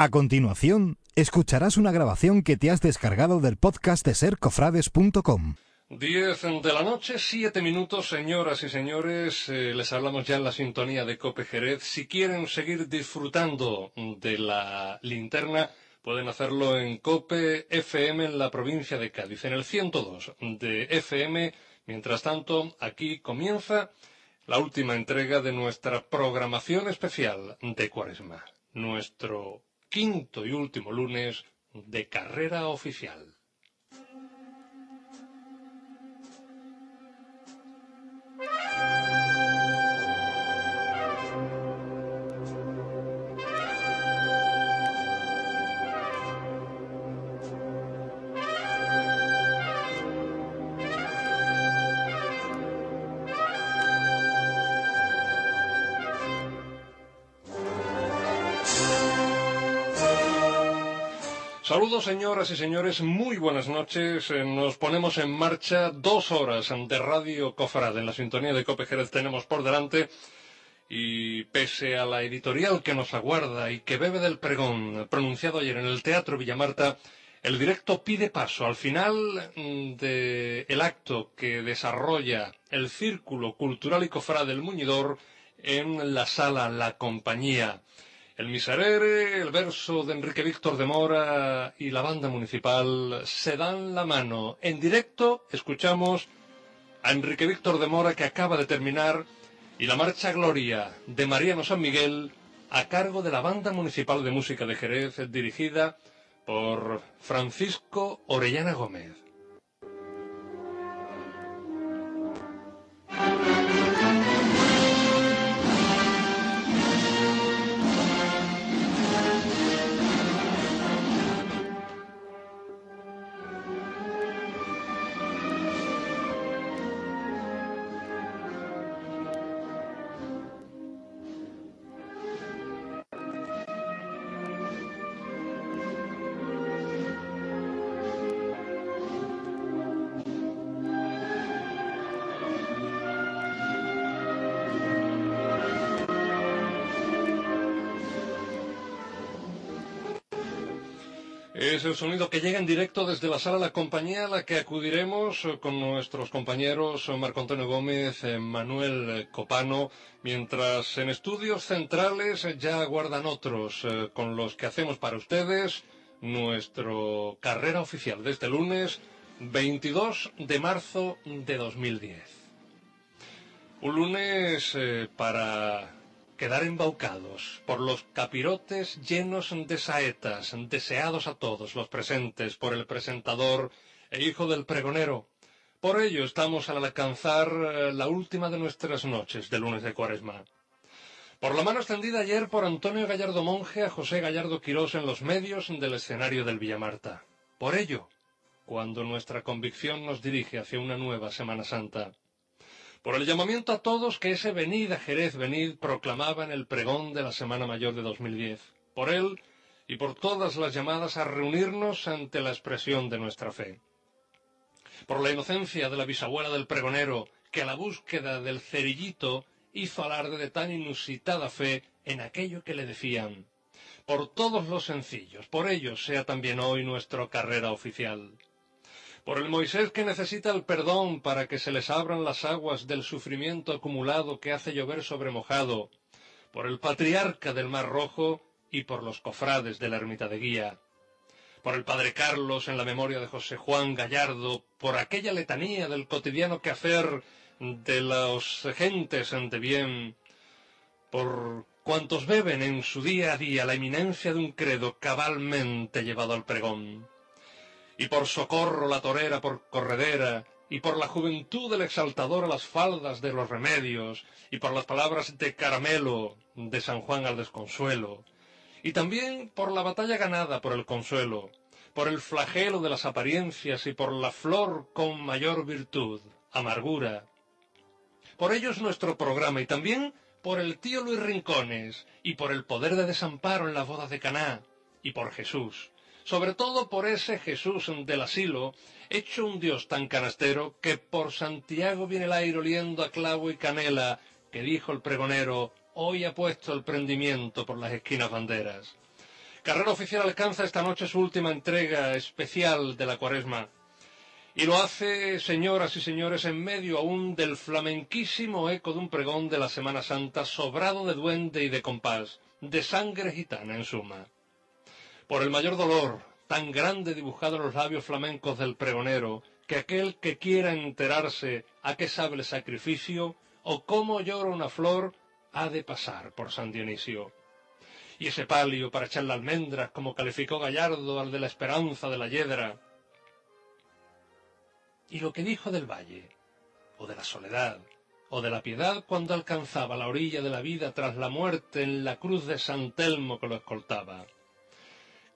A continuación, escucharás una grabación que te has descargado del podcast de sercofrades.com. Diez de la noche, siete minutos, señoras y señores. eh, les hablamos ya en la sintonía de Cope Jerez. Si quieren seguir disfrutando de la linterna, pueden hacerlo en Cope FM en la provincia de Cádiz, en el 102 de FM. Mientras tanto, aquí comienza la última entrega de nuestra programación especial de Cuaresma. Nuestro quinto y último lunes de carrera oficial. Saludos señoras y señores, muy buenas noches. Eh, Nos ponemos en marcha dos horas de Radio Cofrad en la sintonía de Cope Jerez tenemos por delante y pese a la editorial que nos aguarda y que bebe del pregón pronunciado ayer en el Teatro Villamarta, el directo pide paso al final del acto que desarrolla el Círculo Cultural y Cofrad del Muñidor en la sala La Compañía. El Miserere, el verso de Enrique Víctor de Mora y la banda municipal se dan la mano. En directo escuchamos a Enrique Víctor de Mora que acaba de terminar y la marcha Gloria de Mariano San Miguel a cargo de la banda municipal de música de Jerez dirigida por Francisco Orellana Gómez. Sonido que llega en directo desde la sala La Compañía a la que acudiremos eh, con nuestros compañeros eh, Marco Antonio Gómez, eh, Manuel Copano, mientras en estudios centrales ya aguardan otros con los que hacemos para ustedes nuestro carrera oficial de este lunes 22 de marzo de 2010. Un lunes para quedar embaucados por los capirotes llenos de saetas, deseados a todos los presentes por el presentador e hijo del pregonero. Por ello estamos al alcanzar eh, la última de nuestras noches de lunes de cuaresma. Por la mano extendida ayer por Antonio Gallardo Monje a José Gallardo Quirós en los medios del escenario del Villamarta. Por ello, cuando nuestra convicción nos dirige hacia una nueva Semana Santa, por el llamamiento a todos que ese venid a Jerez, venid proclamaba en el pregón de la Semana Mayor de 2010, por él y por todas las llamadas a reunirnos ante la expresión de nuestra fe. Por la inocencia de la bisabuela del pregonero, que a la búsqueda del cerillito hizo alarde de tan inusitada fe en aquello que le decían. Por todos los sencillos, por ellos sea también hoy nuestra carrera oficial por el Moisés que necesita el perdón para que se les abran las aguas del sufrimiento acumulado que hace llover sobre mojado, por el patriarca del Mar Rojo y por los cofrades de la ermita de Guía, por el Padre Carlos en la memoria de José Juan Gallardo, por aquella letanía del cotidiano quehacer de las gentes de bien, por cuantos beben en su día a día la eminencia de un credo cabalmente llevado al pregón y por socorro la torera por corredera, y por la juventud del exaltador a las faldas de los remedios, y por las palabras de caramelo de San Juan al desconsuelo, y también por la batalla ganada por el consuelo, por el flagelo de las apariencias y por la flor con mayor virtud, amargura. Por ello es nuestro programa y también por el tío Luis Rincones y por el poder de desamparo en la boda de Caná y por Jesús, sobre todo por ese Jesús del asilo, hecho un Dios tan canastero que por Santiago viene el aire oliendo a clavo y canela, que dijo el pregonero, hoy ha puesto el prendimiento por las esquinas banderas. Carrera Oficial alcanza esta noche su última entrega especial de la cuaresma. Y lo hace, señoras y señores, en medio aún del flamenquísimo eco de un pregón de la Semana Santa sobrado de duende y de compás, de sangre gitana en suma. Por el mayor dolor, tan grande dibujado en los labios flamencos del pregonero, que aquel que quiera enterarse a qué sabe sacrificio o cómo llora una flor, ha de pasar por San Dionisio y ese palio para echarle almendras, como calificó Gallardo al de la esperanza de la yedra. Y lo que dijo del valle, o de la soledad, o de la piedad cuando alcanzaba la orilla de la vida tras la muerte en la cruz de San Telmo que lo escoltaba.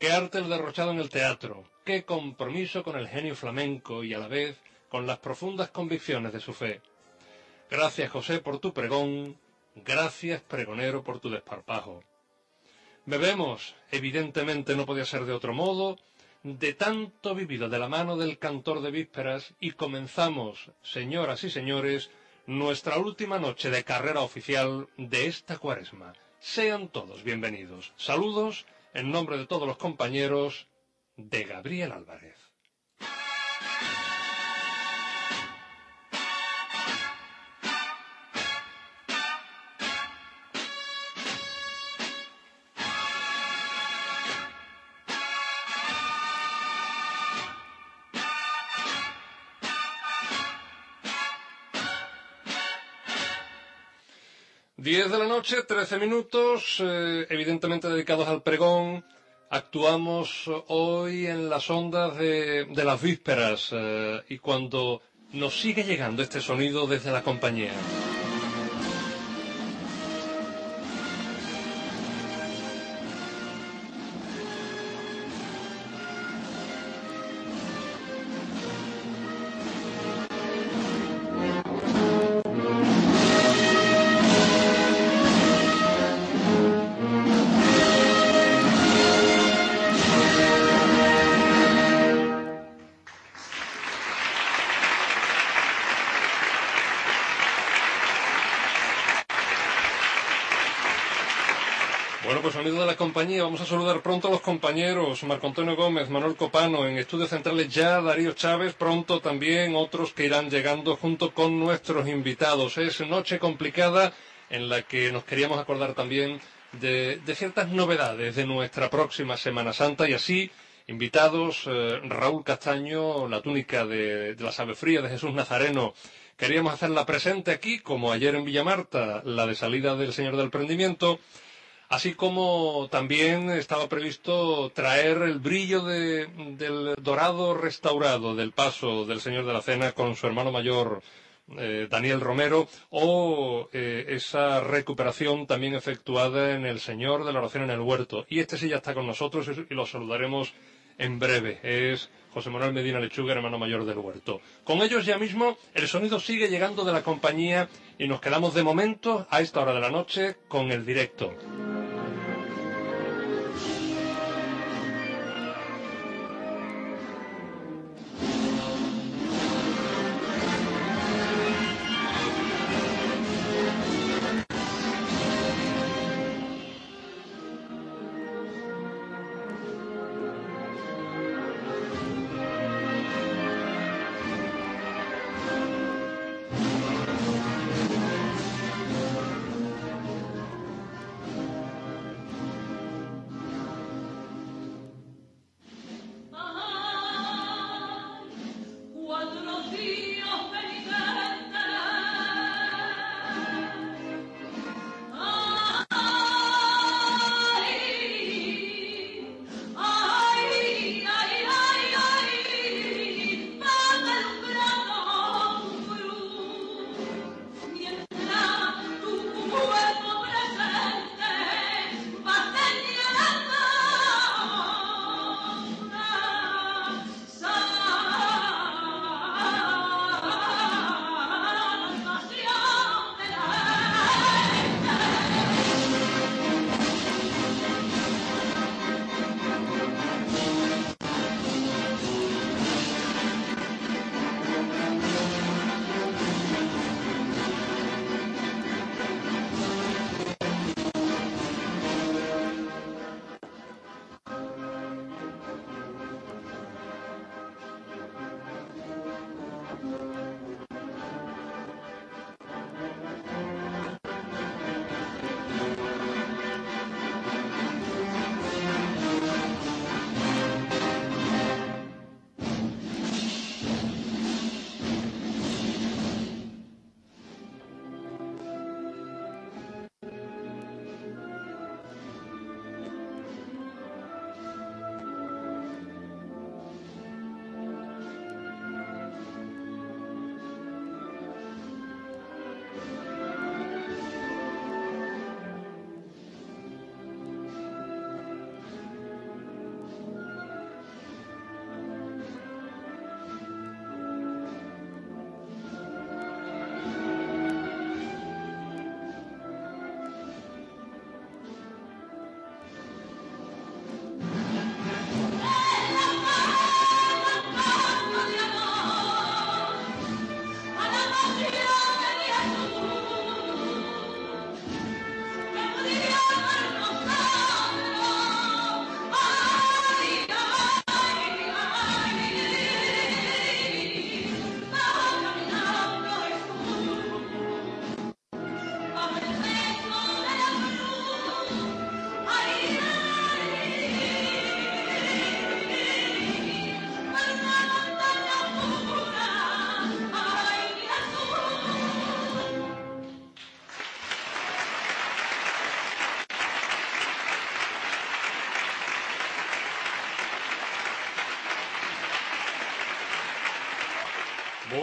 Qué arte el derrochado en el teatro, qué compromiso con el genio flamenco y a la vez con las profundas convicciones de su fe. Gracias José por tu pregón, gracias pregonero por tu desparpajo. Bebemos, evidentemente no podía ser de otro modo, de tanto vivido de la mano del cantor de vísperas y comenzamos, señoras y señores, nuestra última noche de carrera oficial de esta cuaresma. Sean todos bienvenidos. Saludos en nombre de todos los compañeros de Gabriel Álvarez. De la noche, trece minutos, eh, evidentemente dedicados al pregón. Actuamos hoy en las ondas de, de las vísperas eh, y cuando nos sigue llegando este sonido desde la compañía. Pues sonido de la compañía, vamos a saludar pronto a los compañeros, Marco Antonio Gómez, Manuel Copano, en estudios centrales ya, Darío Chávez, pronto también otros que irán llegando junto con nuestros invitados. Es noche complicada en la que nos queríamos acordar también de, de ciertas novedades de nuestra próxima Semana Santa y así invitados eh, Raúl Castaño, la túnica de, de las ave frías de Jesús Nazareno. Queríamos hacerla presente aquí, como ayer en Villamarta, la de salida del Señor del Prendimiento. Así como también estaba previsto traer el brillo de, del dorado restaurado del paso del Señor de la Cena con su hermano mayor eh, Daniel Romero o eh, esa recuperación también efectuada en el Señor de la Oración en el Huerto. Y este sí ya está con nosotros y lo saludaremos en breve. Es José Manuel Medina Lechuga, hermano mayor del Huerto. Con ellos ya mismo el sonido sigue llegando de la compañía y nos quedamos de momento a esta hora de la noche con el directo.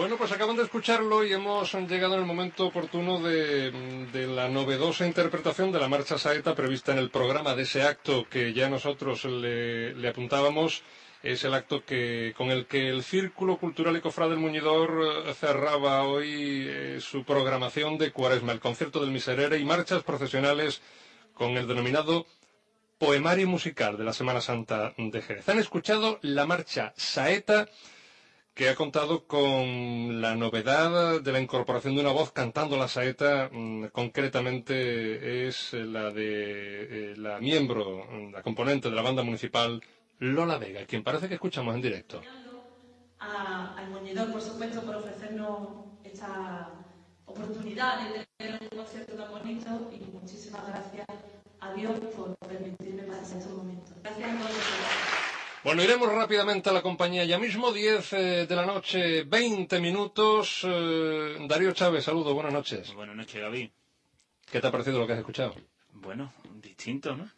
Bueno, pues acaban de escucharlo y hemos llegado en el momento oportuno de, la novedosa interpretación de la marcha saeta prevista en el programa de ese acto que ya nosotros le, apuntábamos. Es el acto que, con el que el Círculo Cultural y del Muñidor eh, cerraba hoy eh, su programación de Cuaresma, el concierto del Miserere y marchas procesionales con el denominado poemario musical de la Semana Santa de Jerez. Han escuchado la marcha saeta que ha contado con la novedad de la incorporación de una voz cantando la saeta, mm, concretamente es la de eh, la miembro, la componente de la banda municipal Lola Vega, quien parece que escuchamos en directo. al Moñidor, por supuesto, por ofrecernos esta oportunidad de tener un concierto tan bonito y muchísimas gracias a Dios por permitirme pasar estos momentos. Gracias a todos. Bueno, iremos rápidamente a la compañía ya mismo, 10 eh, de la noche, 20 minutos. Eh, Darío Chávez, saludos, buenas noches. Buenas noches, Gaby. ¿Qué te ha parecido lo que has escuchado? Bueno, distinto, ¿no?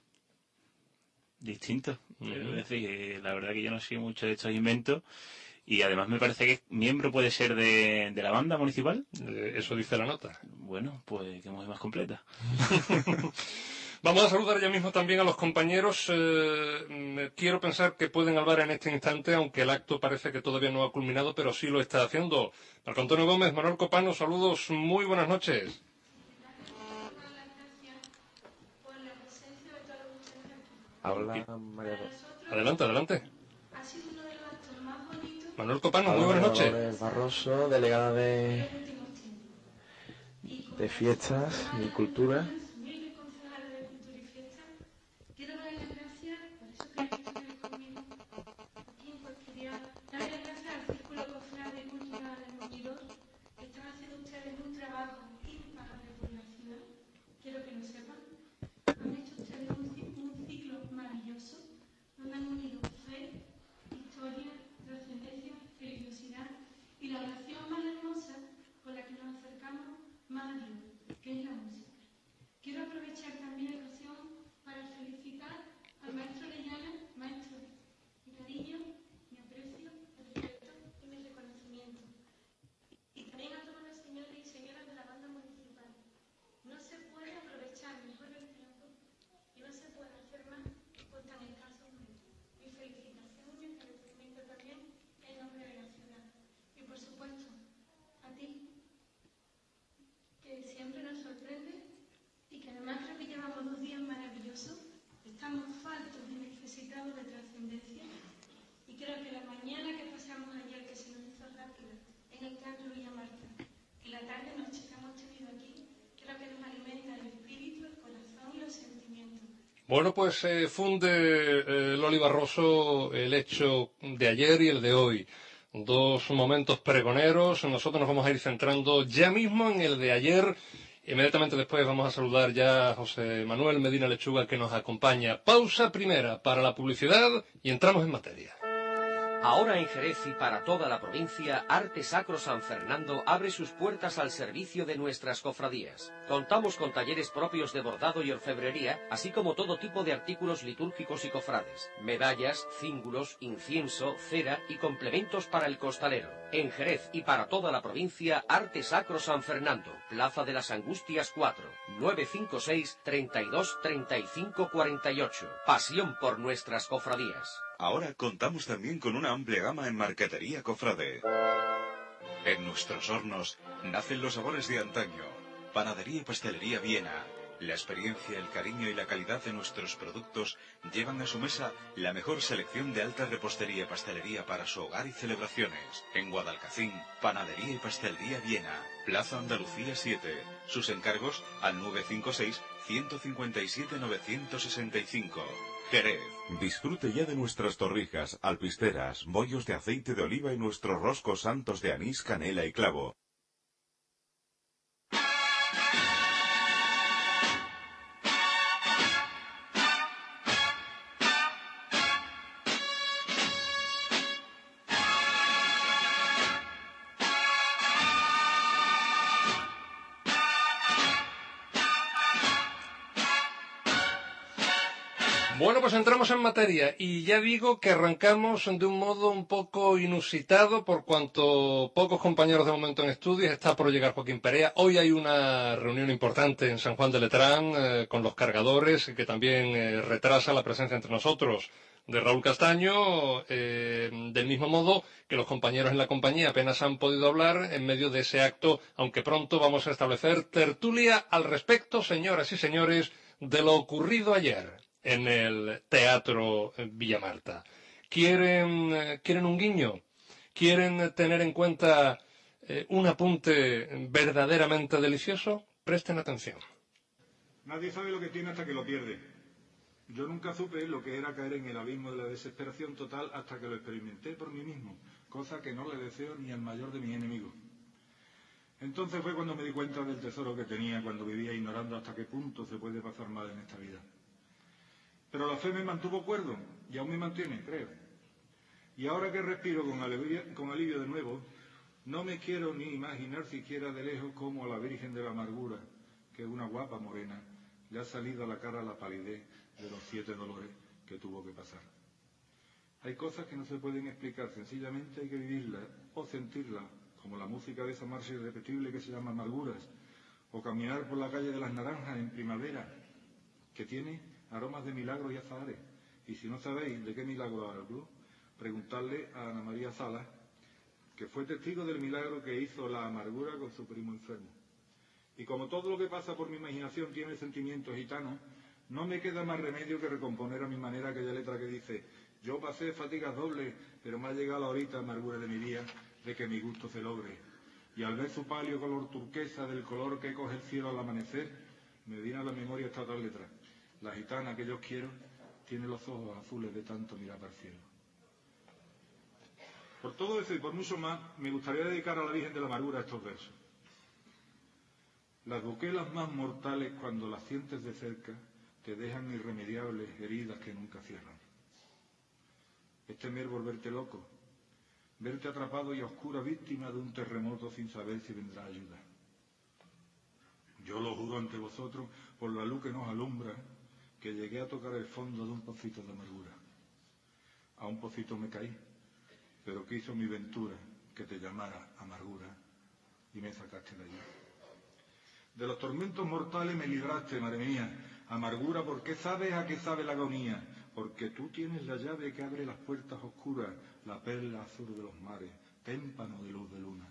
Distinto. Es decir, la verdad que yo no sé mucho de estos inventos y además me parece que miembro puede ser de, la banda municipal. Eh, eso dice la nota. Bueno, pues que más completa. Vamos a saludar ya mismo también a los compañeros. Eh, quiero pensar que pueden hablar en este instante, aunque el acto parece que todavía no ha culminado, pero sí lo está haciendo. Marco Antonio Gómez, Manuel Copano, saludos, muy buenas noches. Habla María Adelante, adelante. Manuel Copano, muy buenas noches. Barroso, delegada de, de fiestas y cultura. Quiero aprovechar también Bueno, pues se funde eh, Loli Barroso el hecho de ayer y el de hoy. Dos momentos pregoneros. Nosotros nos vamos a ir centrando ya mismo en el de ayer. Inmediatamente después vamos a saludar ya a José Manuel Medina Lechuga que nos acompaña. Pausa primera para la publicidad y entramos en materia. Ahora en Jerez y para toda la provincia, Arte Sacro San Fernando abre sus puertas al servicio de nuestras cofradías. Contamos con talleres propios de bordado y orfebrería, así como todo tipo de artículos litúrgicos y cofrades, medallas, cíngulos, incienso, cera y complementos para el costalero. En Jerez y para toda la provincia, Arte Sacro San Fernando, Plaza de las Angustias 4, 956 32 35 48. Pasión por nuestras cofradías. Ahora contamos también con una amplia gama en marquetería cofrade. En nuestros hornos nacen los sabores de antaño. Panadería y pastelería Viena. La experiencia, el cariño y la calidad de nuestros productos llevan a su mesa la mejor selección de alta repostería y pastelería para su hogar y celebraciones. En Guadalcacín, Panadería y Pastelería Viena, Plaza Andalucía 7. Sus encargos al 956 157 965. Disfrute ya de nuestras torrijas, alpisteras, bollos de aceite de oliva y nuestros roscos santos de anís, canela y clavo. Pues entramos en materia y ya digo que arrancamos de un modo un poco inusitado por cuanto pocos compañeros de momento en estudios. Está por llegar Joaquín Perea. Hoy hay una reunión importante en San Juan de Letrán eh, con los cargadores que también eh, retrasa la presencia entre nosotros de Raúl Castaño, eh, del mismo modo que los compañeros en la compañía apenas han podido hablar en medio de ese acto, aunque pronto vamos a establecer tertulia al respecto, señoras y señores, de lo ocurrido ayer en el Teatro Villamarta. ¿Quieren, eh, ¿quieren un guiño? ¿Quieren tener en cuenta eh, un apunte verdaderamente delicioso? Presten atención. Nadie sabe lo que tiene hasta que lo pierde. Yo nunca supe lo que era caer en el abismo de la desesperación total hasta que lo experimenté por mí mismo, cosa que no le deseo ni al mayor de mis enemigos. Entonces fue cuando me di cuenta del tesoro que tenía cuando vivía ignorando hasta qué punto se puede pasar mal en esta vida. Pero la fe me mantuvo cuerdo y aún me mantiene, creo. Y ahora que respiro con alivio, de nuevo, no me quiero ni imaginar siquiera de lejos como a la Virgen de la Amargura, que es una guapa morena, le ha salido a la cara la palidez de los siete dolores que tuvo que pasar. Hay cosas que no se pueden explicar, sencillamente hay que vivirlas o sentirlas, como la música de esa marcha irrepetible que se llama Amarguras, o caminar por la calle de las Naranjas en primavera, que tiene aromas de milagros y azahares. Y si no sabéis de qué milagro hablo, preguntarle a Ana María Salas, que fue testigo del milagro que hizo la amargura con su primo enfermo. Y como todo lo que pasa por mi imaginación tiene sentimientos gitanos, no me queda más remedio que recomponer a mi manera aquella letra que dice, yo pasé fatigas dobles, pero me ha llegado la horita amargura de mi día de que mi gusto se logre. Y al ver su palio color turquesa del color que coge el cielo al amanecer, me viene a la memoria esta otra letra. La gitana que yo quiero tiene los ojos azules de tanto mirar al cielo. Por todo eso y por mucho más, me gustaría dedicar a la Virgen de la Amargura estos versos. Las buquelas más mortales, cuando las sientes de cerca, te dejan irremediables heridas que nunca cierran. Es temer volverte loco, verte atrapado y a oscura víctima de un terremoto sin saber si vendrá ayuda. Yo lo juro ante vosotros por la luz que nos alumbra, que llegué a tocar el fondo de un pocito de amargura. A un pocito me caí, pero quiso mi ventura que te llamara amargura y me sacaste de allí. De los tormentos mortales me libraste, madre mía, amargura porque sabes a qué sabe la agonía, porque tú tienes la llave que abre las puertas oscuras, la perla azul de los mares, témpano de luz de luna.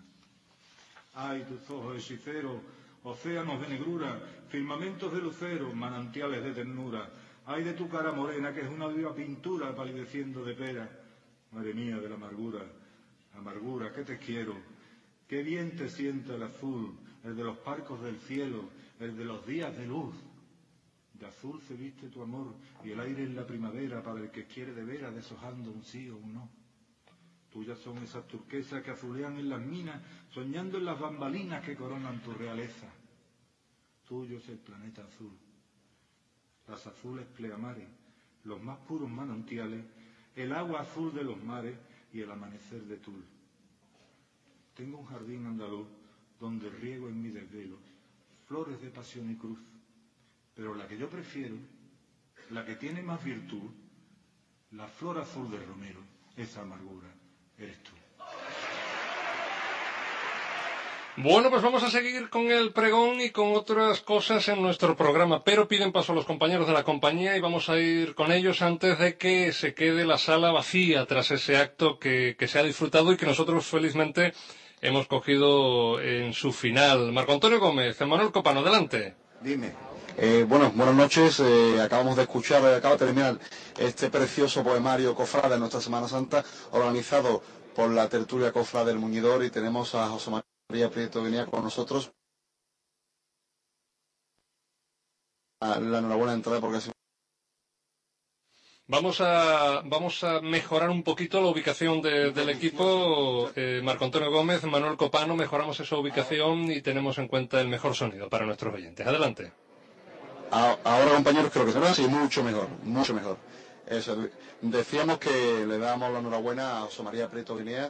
Ay, tus ojos hechiceros, océanos de negrura, firmamentos de lucero, manantiales de ternura. Ay de tu cara morena, que es una viva pintura palideciendo de pera. Madre mía de la amargura, amargura, que te quiero. Qué bien te sienta el azul, el de los parcos del cielo, el de los días de luz. De azul se viste tu amor y el aire en la primavera para el que quiere de veras deshojando un sí o un no. Tuyas son esas turquesas que azulean en las minas, soñando en las bambalinas que coronan tu realeza. Tuyo es el planeta azul, las azules pleamares, los más puros manantiales, el agua azul de los mares y el amanecer de Tul. Tengo un jardín andaluz donde riego en mi desvelo flores de pasión y cruz, pero la que yo prefiero, la que tiene más virtud, la flor azul de romero, esa amargura eres tú. Bueno, pues vamos a seguir con el pregón y con otras cosas en nuestro programa, pero piden paso a los compañeros de la compañía y vamos a ir con ellos antes de que se quede la sala vacía tras ese acto que, que se ha disfrutado y que nosotros felizmente hemos cogido en su final. Marco Antonio Gómez, Manuel Copano, adelante. Dime. Eh, bueno, buenas noches. Eh, acabamos de escuchar, eh, acaba de terminar este precioso poemario Cofrade de nuestra Semana Santa, organizado por la tertulia Cofrade del Muñidor, y tenemos a José María Prieto venía con nosotros. Ah, La enhorabuena entrada porque ha Vamos a, vamos a mejorar un poquito la ubicación de- del equipo. Eh, Marco Antonio Gómez, Manuel Copano, mejoramos esa ubicación y tenemos en cuenta el mejor sonido para nuestros oyentes. Adelante. A- Ahora, compañeros, creo que será así, mucho mejor, mucho mejor. Eso, decíamos que le damos la enhorabuena a José María Prieto Guinea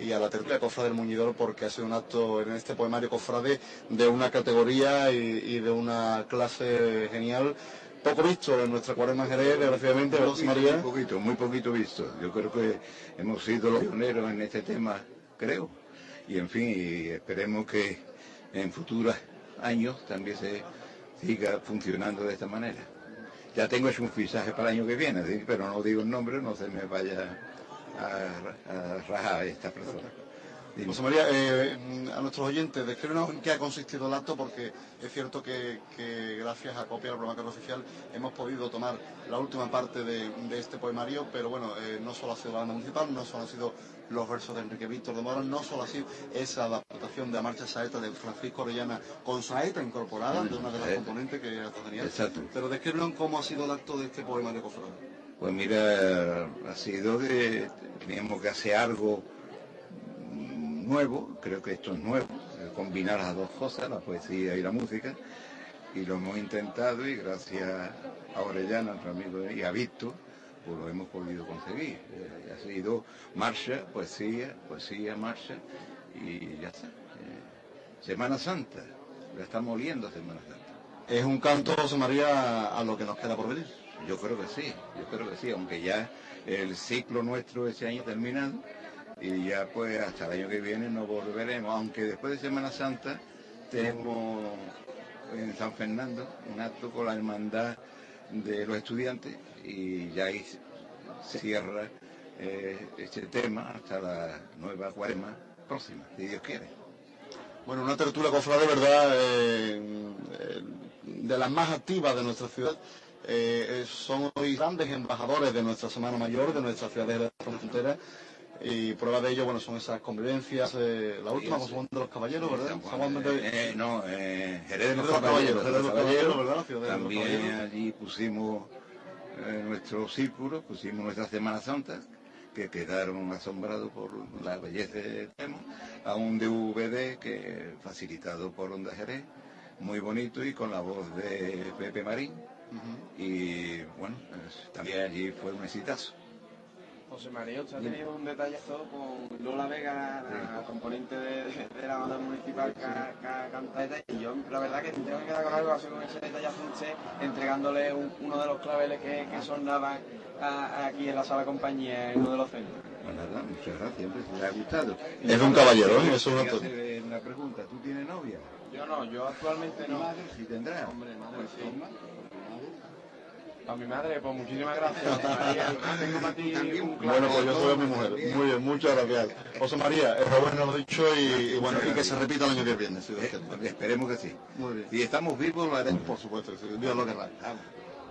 y a la tertulia Cofrade del Muñidor porque ha sido un acto en este poemario Cofrade de una categoría y, y de una clase genial poco visto en nuestra cuaresma Jerez, desgraciadamente, ¿verdad, María? Muy poquito, muy poquito visto. Yo creo que hemos sido los pioneros en este tema, creo. Y en fin, y esperemos que en futuros años también se siga funcionando de esta manera. Ya tengo hecho un fichaje para el año que viene, pero no digo el nombre, no se me vaya a, a rajar esta persona. Dime. José María, eh, a nuestros oyentes, descríbenos en qué ha consistido el acto, porque es cierto que, que gracias a Copia, al programa Carlos Oficial, hemos podido tomar la última parte de, de este poemario, pero bueno, eh, no solo ha sido la banda municipal, no solo han sido los versos de Enrique Víctor de Mora, no solo ha sido esa adaptación de la marcha saeta de Francisco Orellana con saeta incorporada, de una de las componentes que está genial. Exacto. Pero descríbenos cómo ha sido el acto de este poemario cofrade. Pues mira, ha sido de... Teníamos que hacer algo nuevo, creo que esto es nuevo, eh, combinar las dos cosas, la poesía y la música, y lo hemos intentado y gracias a Orellana, nuestro amigo, y a Víctor, pues lo hemos podido conseguir. Eh, ha sido marcha, poesía, poesía, marcha, y ya está. Eh, Semana Santa, la estamos oliendo Semana Santa. Es un canto, José María, a lo que nos queda por venir. Yo creo que sí, yo creo que sí, aunque ya el ciclo nuestro ese año terminado y ya pues hasta el año que viene nos volveremos, aunque después de Semana Santa tenemos en San Fernando un acto con la hermandad de los estudiantes y ya ahí cierra eh, este tema hasta la nueva cuaresma próxima, si Dios quiere. Bueno, una tertulia cofrade, ¿verdad? eh, eh, de las más activas de nuestra ciudad. Son hoy grandes embajadores de nuestra Semana Mayor, de nuestra ciudad de la frontera. Y prueba de ello, bueno, son esas convivencias. eh, la última, Sí, sí. De los Caballeros, ¿verdad? San Juan, Juan de- eh, no, eh, Jerez de los Caballeros, Jerez de los Caballeros, ¿verdad? También Caballeros. allí pusimos eh, nuestro círculo, pusimos nuestra Semana Santa, que quedaron asombrados por la belleza del tema, a un DVD que facilitado por Onda Jerez, muy bonito y con la voz de Pepe Marín. Y bueno, también allí fue un exitazo. José María, usted ha tenido un detallazo con Lola Vega, la componente de, de la banda municipal cantado y yo la verdad que tengo que quedar con algo así con ese detallazo de usted, entregándole un- uno de los claveles que, que sonaban a- aquí en la sala compañía en uno de los centros. Pues nada, muchas gracias, siempre le ha gustado. Es un caballero, ¿eh? Eso es un hacer Una pregunta, ¿tú tienes novia? Yo no, yo actualmente no. Madre, si tendrás. Hombre, madre, sí. A mi madre, pues muchísimas gracias. María. Tengo para ti un clave. Bueno, pues yo soy a mi mujer. Muy bien, muchas gracias. José María, enhorabuena lo dicho y, y bueno, y que se repita el año que viene. si. Eh, Esperemos que sí. Muy bien. Si estamos vivos, lo haremos. Por supuesto, si Dios lo querrá.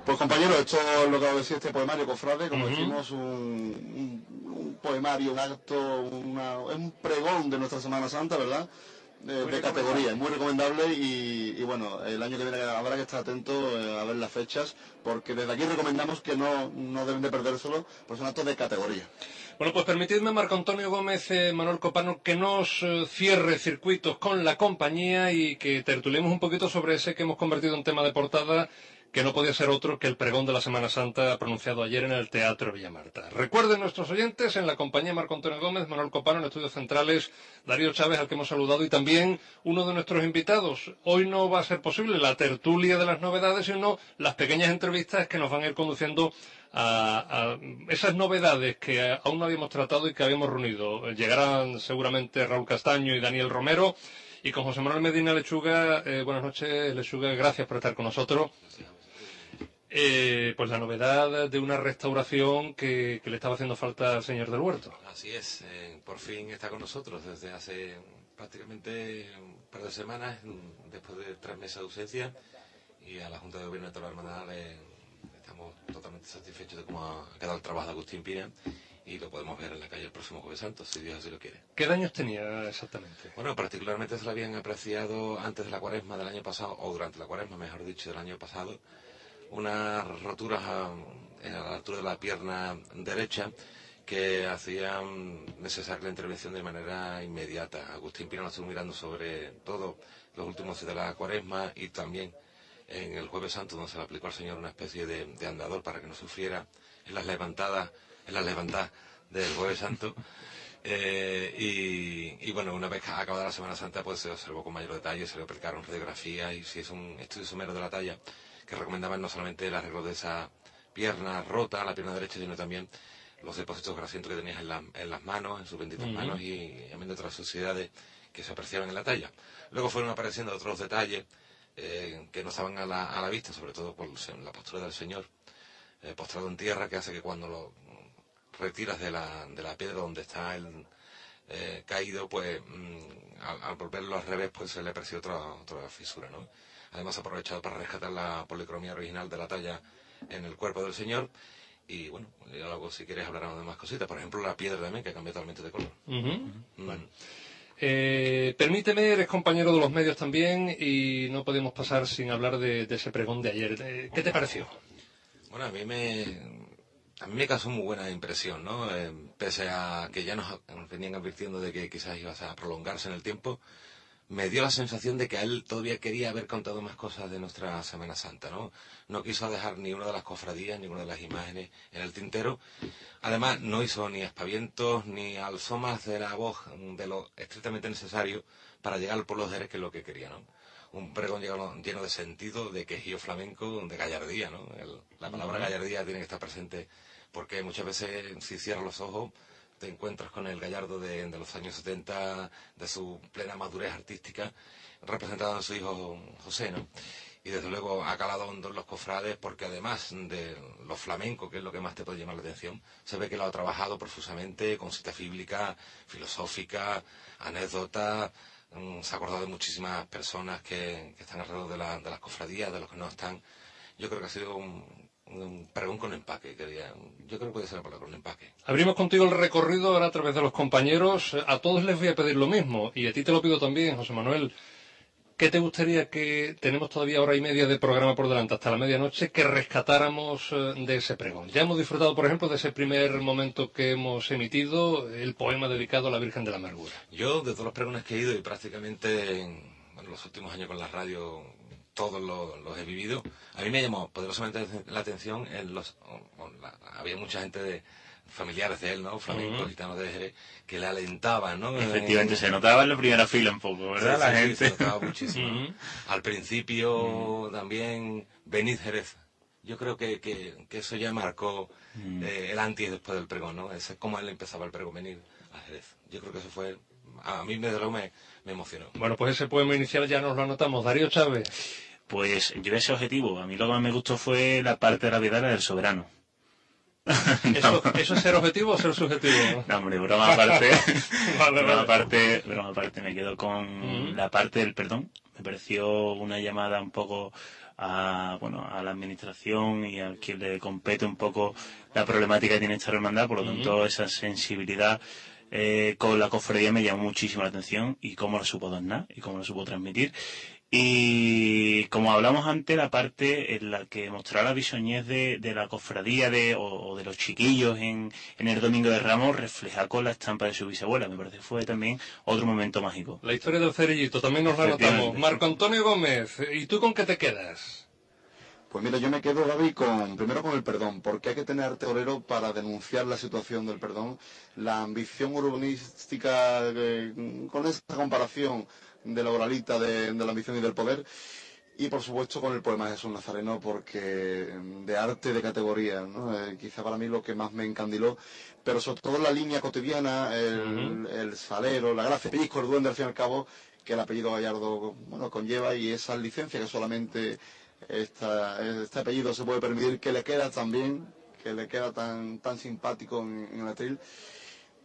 Pues compañeros, esto es lo que os decía este poemario, Cofrade, como decimos, un, un- un poemario, un acto, una, es un pregón de nuestra Semana Santa, ¿verdad? De, de categoría, muy recomendable y, y bueno, el año que viene habrá que estar atento eh, a ver las fechas, porque desde aquí recomendamos que no, no deben de perdérselo, pues son actos de categoría. Bueno, pues permitidme, Marco Antonio Gómez, eh, Manuel Copano, que nos eh, cierre circuitos con la compañía y que tertuliemos un poquito sobre ese que hemos convertido en tema de portada, que no podía ser otro que el pregón de la Semana Santa pronunciado ayer en el Teatro Villamarta. Recuerden nuestros oyentes, en la compañía Marco Antonio Gómez, Manuel Copano, en estudios centrales, Darío Chávez, al que hemos saludado, y también uno de nuestros invitados. Hoy no va a ser posible la tertulia de las novedades, sino las pequeñas entrevistas que nos van a ir conduciendo a, esas novedades que aún no habíamos tratado y que habíamos reunido. Llegarán seguramente Raúl Castaño y Daniel Romero. Y con José Manuel Medina Lechuga, eh, buenas noches Lechuga, gracias por estar con nosotros. Eh, pues la novedad de una restauración que, que le estaba haciendo falta al señor del Huerto. Así es, eh, por fin está con nosotros desde hace prácticamente un par de semanas, mm, después de tres meses de ausencia, y a la Junta de Gobierno de toda la Hermandad le- estamos totalmente satisfechos de cómo ha quedado el trabajo de Agustín Pina, y lo podemos ver en la calle el próximo Jueves Santo, si Dios así lo quiere. ¿Qué daños tenía exactamente? Bueno, particularmente se lo habían apreciado antes de la cuaresma del año pasado, o durante la cuaresma, mejor dicho, del año pasado, unas roturas a, a la altura de la pierna derecha que hacían necesaria la intervención de manera inmediata. Agustín Pino lo estuvo mirando sobre todo los últimos de la cuaresma y también en el jueves santo donde se le aplicó al Señor una especie de, de andador para que no sufriera en las levantadas, en las levantadas del jueves santo. Eh, y, y bueno, una vez acabada la Semana Santa, pues se observó con mayor detalle, se le aplicaron radiografías y si es un estudio somero de la talla que recomendaban no solamente el arreglo de esa pierna rota, la pierna derecha, sino también los depósitos grasientos que tenías en, las manos, en sus benditas manos y también de otras suciedades que se apreciaban en la talla. Luego fueron apareciendo otros detalles eh, que no estaban a la, a la, vista, sobre todo por la postura del Señor, eh, postrado en tierra, que hace que cuando lo retiras de la, de la piedra donde está el eh, caído, pues mm, al, volverlo al revés, pues se le aprecia otra, otra fisura, ¿no? Además aprovechado para rescatar la policromía original de la talla en el cuerpo del Señor y bueno, luego si quieres hablar de más cositas. Por ejemplo, la piedra también, que cambia totalmente de color. Mm. Eh, permíteme, eres compañero de los medios también y no podemos pasar sin hablar de, ese pregón de ayer. Eh, ¿Qué te pareció? Bueno, a mí me, a mí me causó muy buena impresión, ¿no? Eh, pese a que ya nos venían advirtiendo de que quizás ibas a prolongarse en el tiempo, me dio la sensación de que a él todavía quería haber contado más cosas de nuestra Semana Santa, ¿no? No quiso dejar ni una de las cofradías, ni una de las imágenes en el tintero. Además, no hizo ni aspavientos, ni alzó más de la voz de lo estrictamente necesario para llegar al pueblo de Jerez, que es lo que quería, ¿no? Un pregón lleno de sentido, de quejío flamenco, de gallardía, ¿no? la palabra gallardía tiene que estar presente porque muchas veces si cierras los ojos te encuentras con el Gallardo de, los años 70, de su plena madurez artística, representado en su hijo José, ¿no? Y desde luego ha calado hondo en los cofrades porque además de lo flamenco, que es lo que más te puede llamar la atención, se ve que lo ha trabajado profusamente con cita bíblica, filosófica, anécdota, mm, se ha acordado de muchísimas personas que, están alrededor de, de las cofradías, de los que no están. Yo creo que ha sido un pregón con empaque, quería. Yo creo que puede ser la palabra con empaque. Abrimos contigo el recorrido ahora a través de los compañeros. A todos les voy a pedir lo mismo, y a ti te lo pido también, José Manuel. ¿Qué te gustaría que tenemos todavía hora y media de programa por delante, hasta la medianoche, que rescatáramos eh, de ese pregón? Ya hemos disfrutado, por ejemplo, de ese primer momento que hemos emitido, el poema dedicado a la Virgen de la Amargura. Yo, de todos los pregones que he ido y prácticamente en los últimos años con la radio todos los, he vivido. A mí me llamó poderosamente la atención, en los, había mucha gente de familiares de él, ¿no? Flamencos, gitanos de Jerez, que le alentaban, ¿no? Efectivamente, se notaba en la primera fila un poco, ¿verdad? la gente. se notaba muchísimo. Al principio también venid Jerez. Yo creo que, que, eso ya marcó eh, el antes y después del pregón, ¿no? Ese es como él empezaba el pregón, venir a Jerez. Yo creo que eso fue, a mí me, me, me emocionó. Bueno, pues ese poema inicial ya nos lo anotamos. Darío Chávez. Pues yo ese objetivo. A mí lo que más me gustó fue la parte de la vida del soberano. ¿Eso, es ser objetivo o ser subjetivo? No, hombre, broma aparte. broma, aparte broma aparte, me quedo con la parte del perdón. Me pareció una llamada un poco a, bueno, a la administración y a quien le compete un poco la problemática que tiene esta hermandad. Por lo tanto, esa sensibilidad eh, con la cofradía me llamó muchísimo la atención y cómo la supo donar y cómo la supo transmitir. Y como hablamos antes, la parte en la que mostraba la bisoñez de, la cofradía de, o, de los chiquillos en, el Domingo de Ramos refleja con la estampa de su bisabuela. Me parece que fue también otro momento mágico. La historia del cerillito, también nos la notamos. Marco Antonio Gómez, ¿y tú con qué te quedas? Pues mira, yo me quedo, David, con, primero con el perdón, porque hay que tener arte para denunciar la situación del perdón. La ambición urbanística, eh, con esa comparación de la oralita de, la ambición y del poder. Y por supuesto con el poema de Jesús Nazareno, porque mm, de arte de categoría, eh, quizá para mí lo que más me encandiló, pero sobre todo la línea cotidiana, el, salero, la gracia, el el duende al fin y al cabo, que el apellido Gallardo bueno, conlleva y esa licencia que solamente este apellido se puede permitir que le queda tan bien, que le queda tan, tan simpático en, el atril.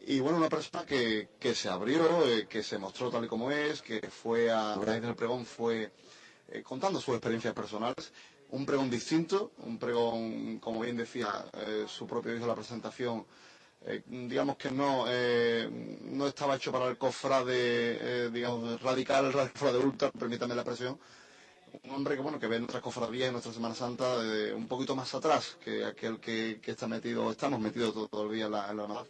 Y bueno, una persona que, se abrió, eh, que se mostró tal y como es, que fue a raíz del pregón, fue eh, contando sus experiencias personales. Un pregón distinto, un pregón, como bien decía eh, su propio hijo en la presentación, digamos que no, no estaba hecho para el cofrade, digamos, radical, el cofrade ultra, permítame la expresión, un hombre que bueno que ve nuestras cofradías y nuestra Semana Santa de un poquito más atrás que aquel que, está metido, estamos metidos todavía en la, en la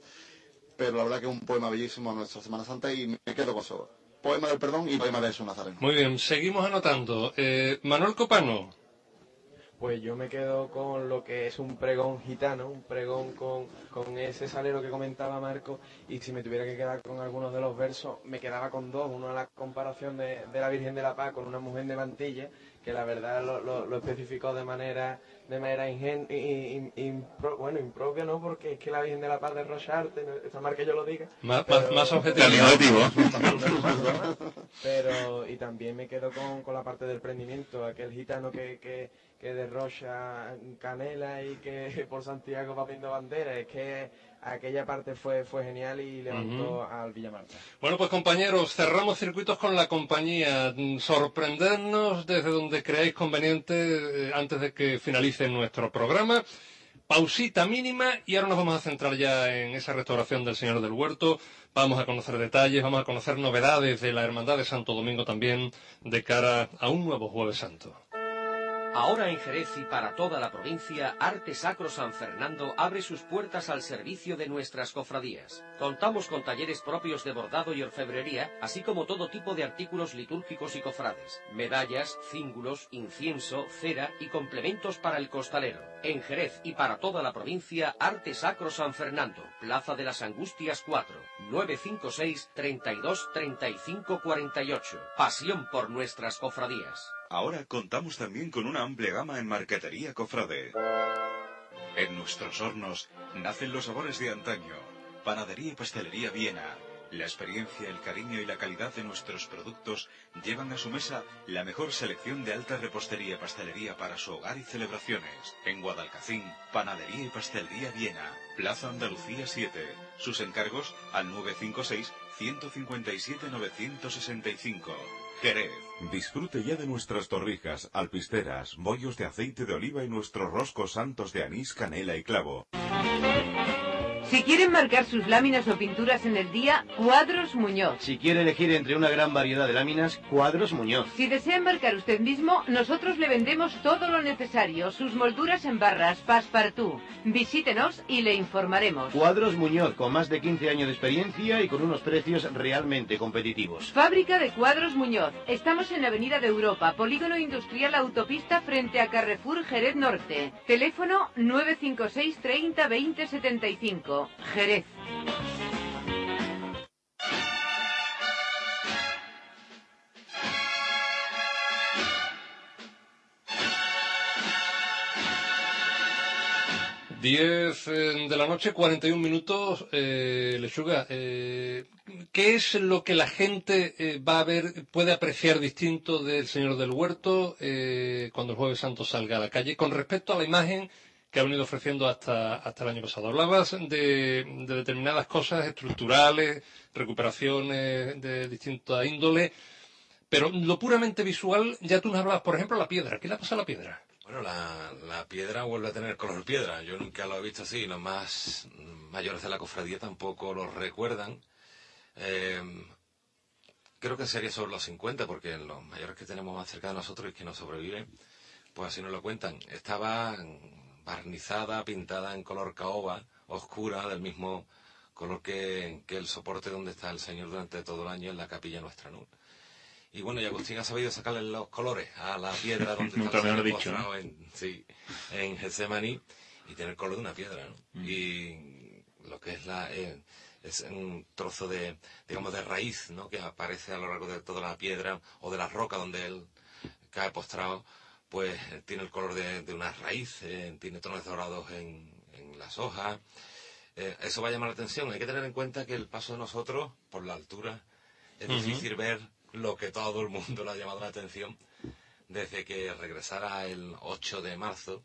Pero la verdad que es un poema bellísimo a nuestra Semana Santa y me quedo con eso. Poema del perdón y poema de Jesús Nazareno. Muy bien, seguimos anotando. Eh, Manuel Copano. Pues yo me quedo con lo que es un pregón gitano, un pregón con, ese salero que comentaba Marco, y si me tuviera que quedar con algunos de los versos, me quedaba con dos. Uno a la comparación de, la Virgen de la Paz con una mujer de mantilla, que la verdad lo, lo, especificó de manera de manera ingen, bueno, impropia, ¿no? Porque es que la Virgen de la Paz de Rocharte, está mal que yo lo diga. Más, más objetivo. pero, y también me quedo con, con la parte del prendimiento, aquel gitano que, que, que derrocha canela y que por Santiago va viendo bandera. Es que aquella parte fue, fue genial y levantó al Villamarta. Bueno, pues compañeros, cerramos circuitos con la compañía. Sorprendernos desde donde creáis conveniente eh, antes de que finalice nuestro programa. Pausita mínima y ahora nos vamos a centrar ya en esa restauración del Señor del Huerto. Vamos a conocer detalles, vamos a conocer novedades de la Hermandad de Santo Domingo también de cara a un nuevo Jueves Santo. Ahora en Jerez y para toda la provincia, Arte Sacro San Fernando abre sus puertas al servicio de nuestras cofradías. Contamos con talleres propios de bordado y orfebrería, así como todo tipo de artículos litúrgicos y cofrades, medallas, cíngulos, incienso, cera y complementos para el costalero. En Jerez y para toda la provincia, Arte Sacro San Fernando, Plaza de las Angustias 4, 956 32 35 48. Pasión por nuestras cofradías. Ahora contamos también con una amplia gama en marquetería cofrade. En nuestros hornos nacen los sabores de antaño. Panadería y pastelería Viena. La experiencia, el cariño y la calidad de nuestros productos llevan a su mesa la mejor selección de alta repostería y pastelería para su hogar y celebraciones. En Guadalcacín, Panadería y Pastelería Viena, Plaza Andalucía 7. Sus encargos al 956 157 965. Jerez. Disfrute ya de nuestras torrijas, alpisteras, bollos de aceite de oliva y nuestros roscos santos de anís, canela y clavo. Si quieren marcar sus láminas o pinturas en el día, Cuadros Muñoz. Si quiere elegir entre una gran variedad de láminas, Cuadros Muñoz. Si desea marcar usted mismo, nosotros le vendemos todo lo necesario, sus molduras en barras, passepartout. Visítenos y le informaremos. Cuadros Muñoz, con más de 15 años de experiencia y con unos precios realmente competitivos. Fábrica de Cuadros Muñoz. Estamos en Avenida de Europa, Polígono Industrial Autopista frente a Carrefour Jerez Norte. Teléfono 956 30 20 75. Jerez. Diez eh, de la noche, 41 minutos. Eh, Lechuga, eh, ¿qué es lo que la gente eh, va a ver, puede apreciar distinto del Señor del Huerto cuando el Jueves Santo salga a la calle con respecto a la imagen que ha venido ofreciendo hasta, hasta el año pasado. Hablabas de, determinadas cosas estructurales, recuperaciones de distinta índole, pero lo puramente visual, ya tú nos hablabas, por ejemplo, la piedra. ¿Qué le pasa a la piedra? Bueno, la, piedra vuelve a tener color piedra. Yo nunca lo he visto así. Los más mayores de la cofradía tampoco lo recuerdan. Eh, creo que sería sobre los 50, porque los mayores que tenemos más cerca de nosotros y que nos sobreviven, pues así nos lo cuentan. Estaba barnizada, pintada en color caoba, oscura, del mismo color que, el soporte donde está el Señor durante todo el año en la capilla nuestra, ¿no? Y bueno, y Agustín ha sabido sacarle los colores a la piedra donde está el Señor en, sí, en Getsemaní y tiene el color de una piedra, ¿no? Mm. Y lo que es la... Eh, es un trozo de, digamos, de raíz, ¿no? Que aparece a lo largo de toda la piedra o de la roca donde él cae postrado pues tiene el color de, una raíz, eh, tiene tonos dorados en, las hojas. Eh, eso va a llamar la atención. Hay que tener en cuenta que el paso de nosotros, por la altura, es difícil ver lo que todo el mundo le ha llamado la atención desde que regresara el 8 de marzo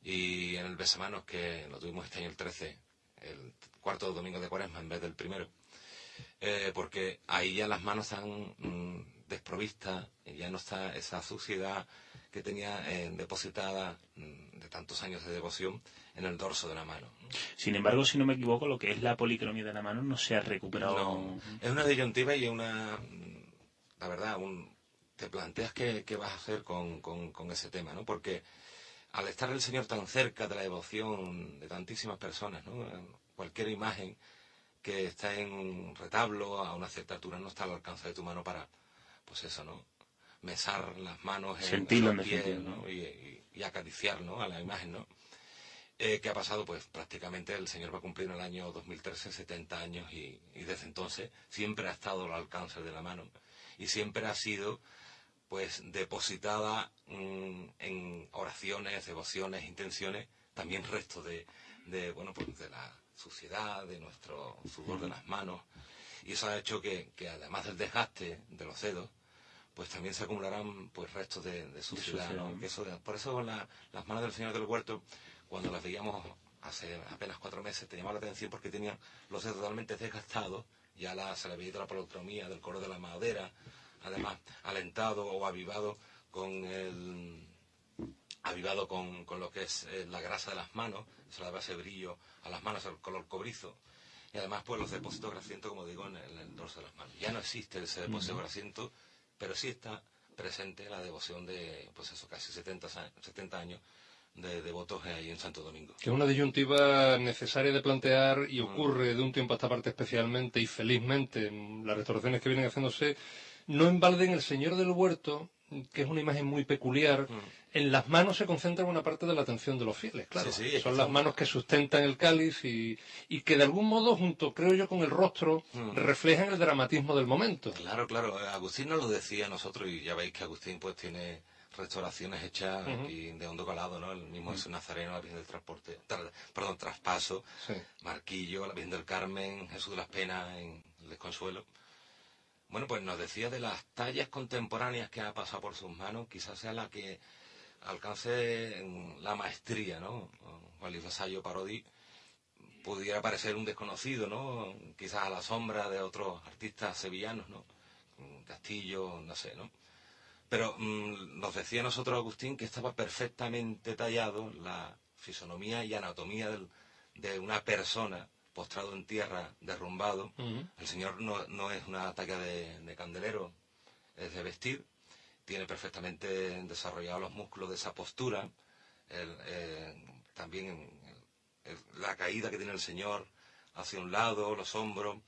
y en el Besamanos, que lo tuvimos este año el 13, el cuarto domingo de cuaresma en vez del primero. Eh, porque ahí ya las manos están mm, desprovistas, ya no está esa suciedad, que tenía eh, depositada mm, de tantos años de devoción en el dorso de la mano. Sin embargo, si no me equivoco, lo que es la policromía de la mano no se ha recuperado. No, es una disyuntiva y una, mm, la verdad, un, te planteas qué, vas a hacer con, ese tema, ¿no? Porque al estar el Señor tan cerca de la devoción de tantísimas personas, ¿no? Cualquier imagen que está en un retablo a una cierta altura no está al alcance de tu mano para, pues eso, ¿no? Mesar las manos en, los pies y, acariciar a la imagen. ¿no? Eh, ¿Qué ha pasado? Pues prácticamente el Señor va a cumplir en el año 2013 70 años y, desde entonces siempre ha estado al alcance de la mano y siempre ha sido pues depositada mm, en oraciones, devociones, intenciones, también resto de, de, bueno, pues de la suciedad, de nuestro sudor de las manos. Y eso ha hecho que, que además del desgaste de los dedos, pues también se acumularán pues restos de, suciedad, por eso las manos del Señor del Huerto, cuando las veíamos hace apenas cuatro meses, te llamaba la atención porque tenían los dedos totalmente desgastados, ya la, se le había ido la polocromía del color de la madera, además alentado o avivado con el avivado con, lo que es eh, la grasa de las manos, eso le daba ese brillo a las manos, el color cobrizo. Y además, pues los depósitos grasientos, como digo, en el, dorso de las manos. Ya no existe ese depósito grasiento, pero sí está presente la devoción de, pues eso, casi 70, 70 años de devotos ahí en Santo Domingo. Que es una disyuntiva necesaria de plantear y ocurre de un tiempo a esta parte especialmente y felizmente en las restauraciones que vienen haciéndose, no en el Señor del Huerto que es una imagen muy peculiar, mm. en las manos se concentra una parte de la atención de los fieles, claro. Son las manos que sustentan el cáliz y, que de algún modo, junto, creo yo, con el rostro, mm. reflejan el dramatismo del momento. Claro, claro. Agustín nos lo decía a nosotros y ya veis que Agustín pues tiene restauraciones hechas de hondo calado, ¿no? El mismo es Nazareno, la Virgen del Transporte, perdón, Traspaso, Marquillo, la Virgen del Carmen, Jesús de las Penas en el Desconsuelo. Bueno, pues nos decía de las tallas contemporáneas que ha pasado por sus manos, quizás sea la que alcance la maestría, ¿no? Juan Luis Vasallo Parodi pudiera parecer un desconocido, ¿no? Quizás a la sombra de otros artistas sevillanos, ¿no? Castillo, no sé, ¿no? Pero mm, nos decía nosotros Agustín que estaba perfectamente tallado la fisonomía y anatomía de una persona postrado en tierra, derrumbado. El Señor no, es una talla de, candelero, es de vestir. Tiene perfectamente desarrollados los músculos de esa postura. Eh, también la caída que tiene el Señor hacia un lado, los hombros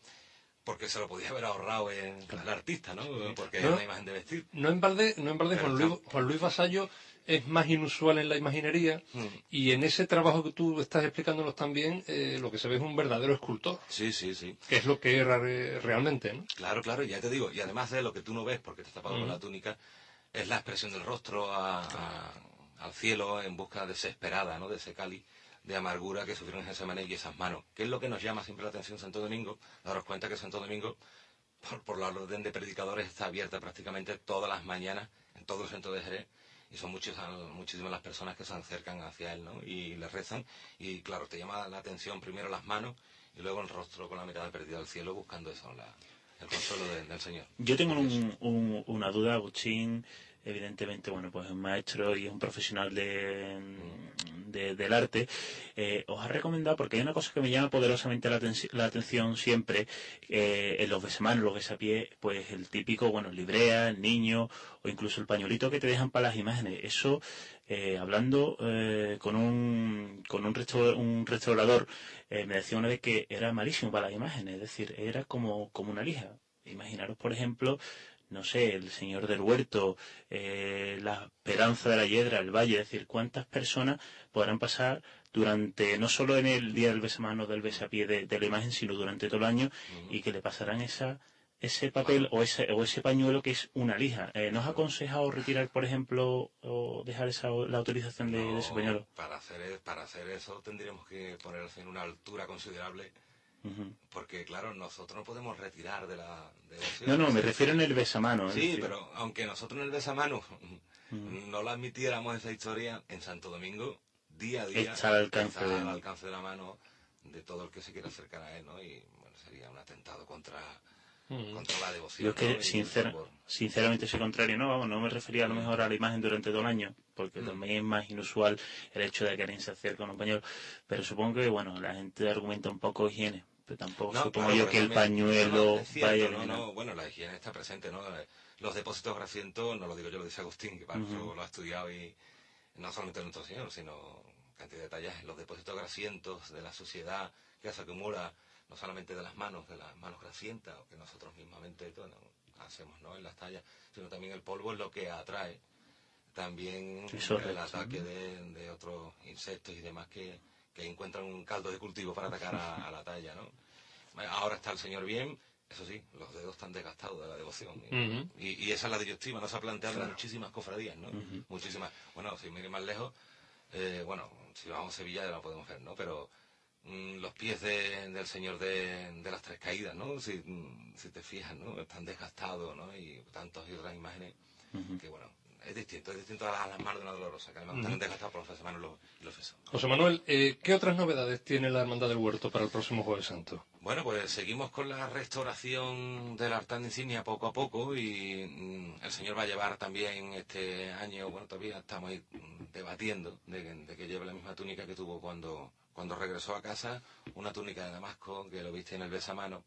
porque se lo podía haber ahorrado en el artista, ¿no? Porque es una imagen de vestir. No en balde, no en balde Juan, Luis, Juan Luis Vasallo es más inusual en la imaginería mm. y en ese trabajo que tú estás explicándonos también eh, lo que se ve es un verdadero escultor. Sí, sí, sí. Que es lo que era realmente, ¿no? Claro, claro, ya te digo, y además de lo que tú no ves porque te está tapado con la túnica, es la expresión del rostro al cielo en busca desesperada, ¿no? De ese cáliz de amargura que sufrieron ese Getsemaní y esas manos. ¿Qué es lo que nos llama siempre la atención Santo Domingo? Daros cuenta que Santo Domingo, por, por la orden de predicadores, está abierta prácticamente todas las mañanas en todo el centro de Jerez y son muchas, muchísimas las personas que se acercan hacia él, ¿no? Y le rezan y claro, te llama la atención primero las manos y luego el rostro con la mirada perdida al cielo buscando eso, el consuelo del Señor. Yo tengo una duda, Agustín, evidentemente, bueno, pues es un maestro y es un profesional de, del arte, eh, os ha recomendado, porque hay una cosa que me llama poderosamente la, atención siempre, eh, en los besemanos, los besapiés, pues el típico, bueno, librea, el niño, o incluso el pañuelito que te dejan para las imágenes. Eso, eh, hablando con un, con un, un restaurador, me decía una vez que era malísimo para las imágenes, es decir, era como, como una lija. Imaginaros, por ejemplo, no sé, el Señor del Huerto, eh, la Esperanza de la Hiedra, el Valle, es decir, cuántas personas podrán pasar durante, no solo en el día del besamano, del besapié de, de la imagen, sino durante todo el año, y que le pasarán esa, ese papel o ese, o ese pañuelo que es una lija. Eh, ¿Nos ha aconsejado retirar, por ejemplo, o dejar esa, la autorización de, ese pañuelo? Para hacer, para hacer eso tendríamos que ponerse en una altura considerable porque, claro, nosotros no podemos retirar de la... no, no, me refiero en el besamano. Sí, pero aunque nosotros en el besamano no la admitiéramos esa historia, en Santo Domingo, día a día, está al alcance, de... alcance de la mano de todo el que se quiera acercar a él, ¿no? Y, bueno, sería un atentado contra... Contra la devoción. Yo es que, sinceramente, soy contrario. No, vamos, no me refería a lo mejor a la imagen durante todo el año, porque también es más inusual el hecho de quererse hacer con un pañuelo. Pero supongo que, bueno, la gente argumenta un poco higiene pero tampoco supongo yo que el pañuelo vaya no, bueno, la higiene está presente, ¿no? Los depósitos grasientos, no lo digo yo, lo dice Agustín, que para lo ha estudiado y no solamente en nuestro Señor, sino cantidad de detalles, los depósitos grasientos de la sociedad que se acumula no solamente de las manos, de las manos grasientas, que nosotros mismamente hacemos ¿no? en las tallas, sino también el polvo es lo que atrae. También el ataque de, de otros insectos y demás que, que encuentran un caldo de cultivo para atacar a, la talla, ¿no? Ahora está el señor bien, Eso sí, los dedos están desgastados de la devoción. y, esa es la disyuntiva, no se ha planteado en muchísimas cofradías, ¿no? Muchísimas. Bueno, si miren más lejos, eh, bueno, si vamos a Sevilla ya lo podemos ver, ¿no? Pero mm, los pies del Señor de, las Tres Caídas, ¿no? Si, mm, si, te fijas, ¿no? Están desgastados, ¿no? Y tantas y otras imágenes que, bueno, es distinto, es distinto a las manos de una dolorosa, que además están desgastados por los hermanos y los fesos. José Manuel, eh, ¿qué otras novedades tiene la Hermandad del Huerto para el próximo Jueves Santo? Bueno, pues seguimos con la restauración del altar de insignia poco a poco y mm, el Señor va a llevar también este año, bueno, todavía estamos ahí debatiendo de, que lleve la misma túnica que tuvo cuando, cuando regresó a casa, una túnica de Damasco que lo viste en el besamano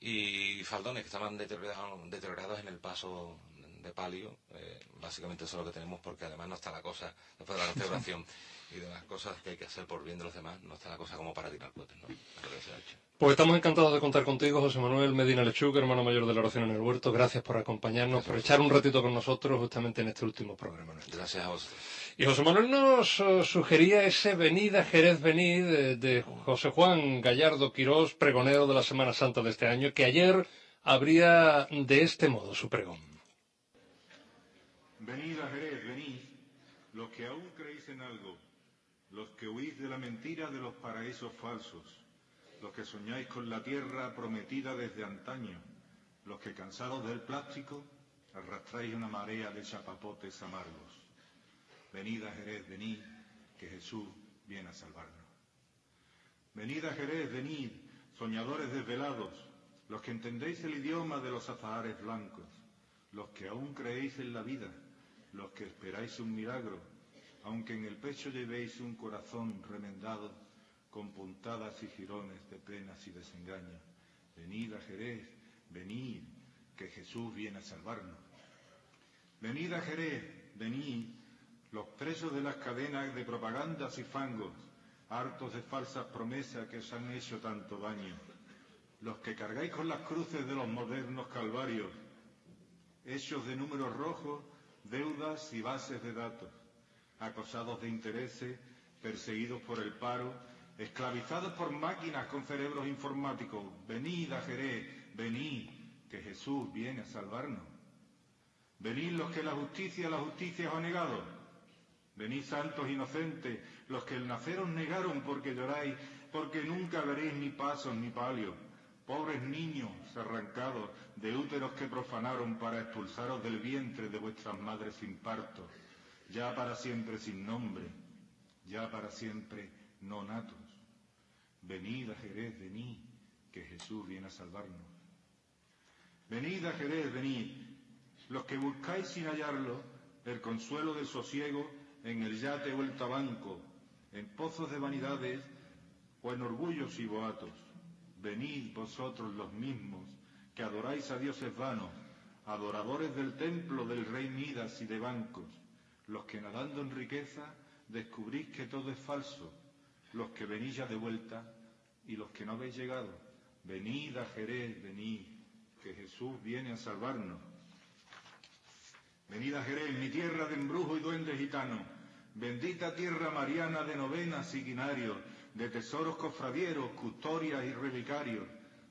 y faldones que estaban deteriorados, deteriorados en el paso de palio. Eh, básicamente eso es lo que tenemos porque además no está la cosa, después de la restauración y de las cosas que hay que hacer por bien de los demás, no está la cosa como para tirar cohetes, ¿no? Pues estamos encantados de contar contigo, José Manuel Medina Lechuga, hermano mayor de la oración en el huerto. Gracias por acompañarnos, por echar un ratito con nosotros justamente en este último programa. Gracias a vosotros. Y José Manuel nos eh, sugería ese Venida Jerez Venid de, de José Juan Gallardo Quirós, pregonero de la Semana Santa de este año, que ayer abría de este modo su pregón. Venid a Jerez, venid, los que aún creéis en algo, los que huís de la mentira de los paraísos falsos, los que soñáis con la tierra prometida desde antaño, los que cansados del plástico arrastráis una marea de chapapotes amargos. Venid a Jerez, venid, que Jesús viene a salvarnos. Venid a Jerez, venid, soñadores desvelados, los que entendéis el idioma de los azahares blancos, los que aún creéis en la vida, los que esperáis un milagro, aunque en el pecho llevéis un corazón remendado con puntadas y jirones de penas y desengaños. Venid a Jerez, venid, que Jesús viene a salvarnos. Venid a Jerez, venid, los presos de las cadenas de propagandas y fangos, hartos de falsas promesas que os han hecho tanto daño. Los que cargáis con las cruces de los modernos calvarios, hechos de números rojos deudas y bases de datos, acosados de intereses, perseguidos por el paro, esclavizados por máquinas con cerebros informáticos. Venid a Jerez, venid, que Jesús viene a salvarnos. Venid los que la justicia, la justicia os ha negado. Venid santos inocentes, los que el nacer os negaron porque lloráis, porque nunca veréis ni pasos ni palio pobres niños arrancados de úteros que profanaron para expulsaros del vientre de vuestras madres sin parto, ya para siempre sin nombre, ya para siempre no natos. Venid a Jerez, venid, que Jesús viene a salvarnos. Venid a Jerez, venid, los que buscáis sin hallarlo el consuelo del sosiego en el yate o el tabanco, en pozos de vanidades o en orgullos y boatos Venid vosotros los mismos, que adoráis a dioses vanos, adoradores del templo del rey Midas y de bancos, los que nadando en riqueza descubrís que todo es falso, los que venís ya de vuelta y los que no habéis llegado. Venid a Jerez, venid, que Jesús viene a salvarnos. Venid a Jerez, mi tierra de embrujo y duende gitano, bendita tierra mariana de novenas y quinarios, de tesoros cofradieros, custodias y relicarios,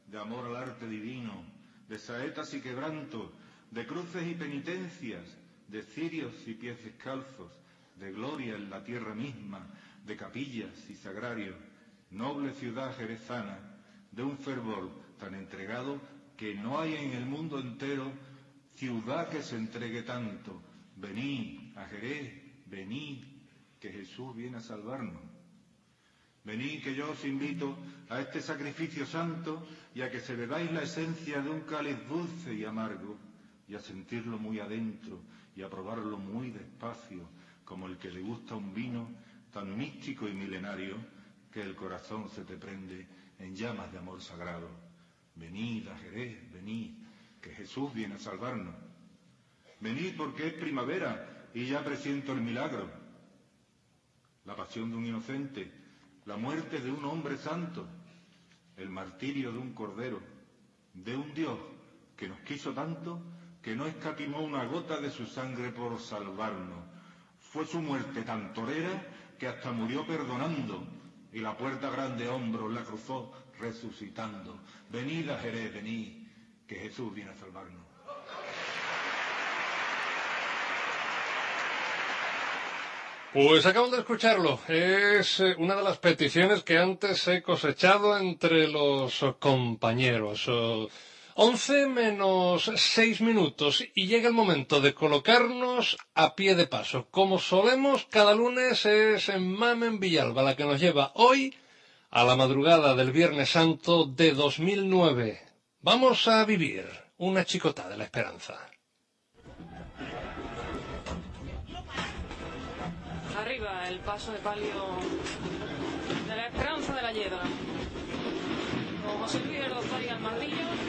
de amor al arte divino, de saetas y quebrantos, de cruces y penitencias, de cirios y pies descalzos, de gloria en la tierra misma, de capillas y sagrarios, noble ciudad jerezana, de un fervor tan entregado que no hay en el mundo entero ciudad que se entregue tanto. Venid a Jerez, venid, que Jesús viene a salvarnos. Venid que yo os invito a este sacrificio santo y a que se bebáis la esencia de un cáliz dulce y amargo y a sentirlo muy adentro y a probarlo muy despacio como el que le gusta un vino tan místico y milenario que el corazón se te prende en llamas de amor sagrado. Venid a Jerez, venid, que Jesús viene a salvarnos. Venid porque es primavera y ya presiento el milagro. La pasión de un inocente la muerte de un hombre santo, el martirio de un cordero, de un Dios que nos quiso tanto que no escatimó una gota de su sangre por salvarnos. Fue su muerte tan torera que hasta murió perdonando y la puerta grande hombro la cruzó resucitando. Venid a Jerez, venid, que Jesús viene a salvarnos. Pues acabo de escucharlo. Es eh, una de las peticiones que antes he cosechado entre los compañeros. 11 menos 6 minutos y llega el momento de colocarnos a pie de paso. Como solemos, cada lunes es Mamen Villalba la que nos lleva hoy a la madrugada del Viernes Santo de 2009. Vamos a vivir una chicotada de la esperanza. el paso de palio de la esperanza de la yedra. Con José Luis del doctor y Mardillo.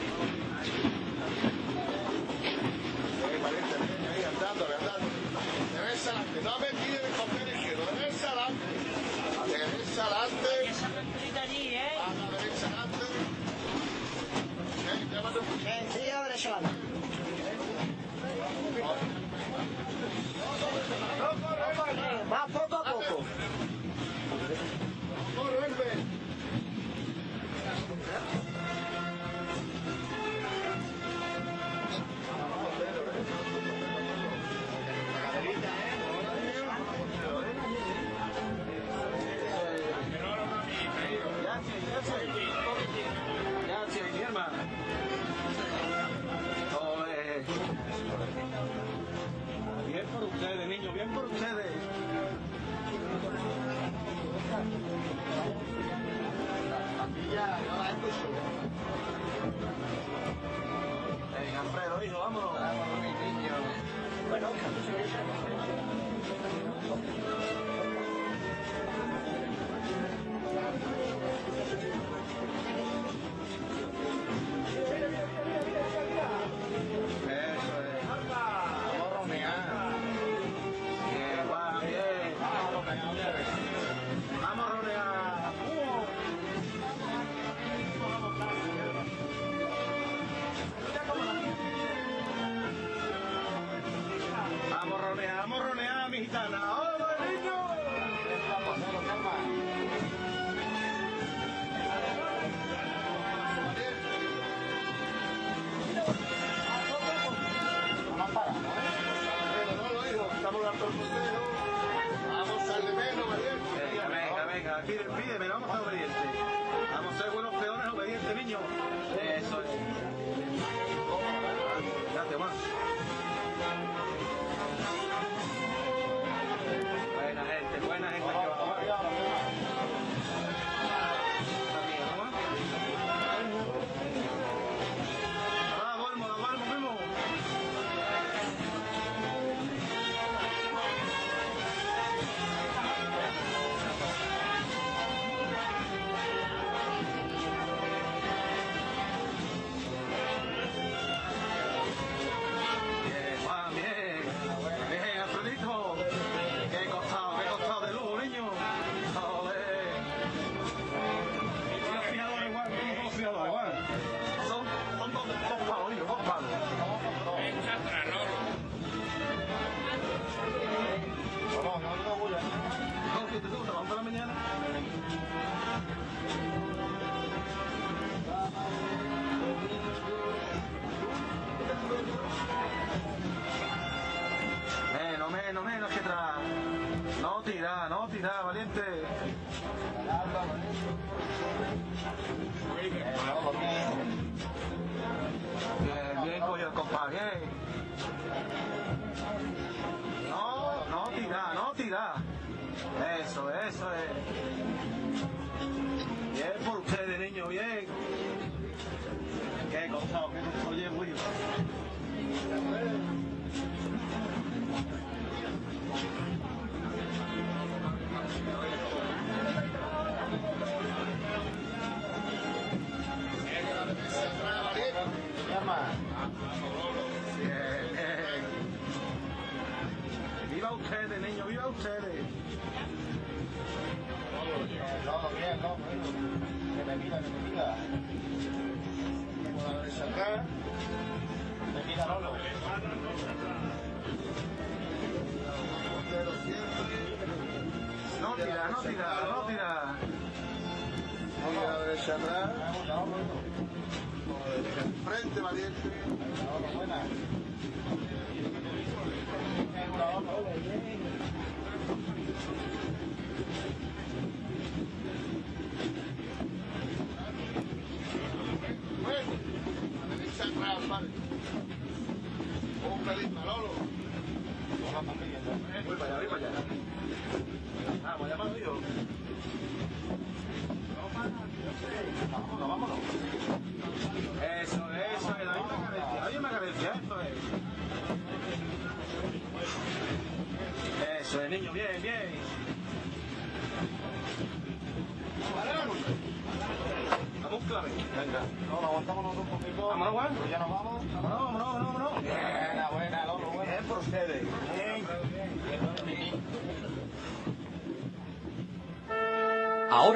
Yeah.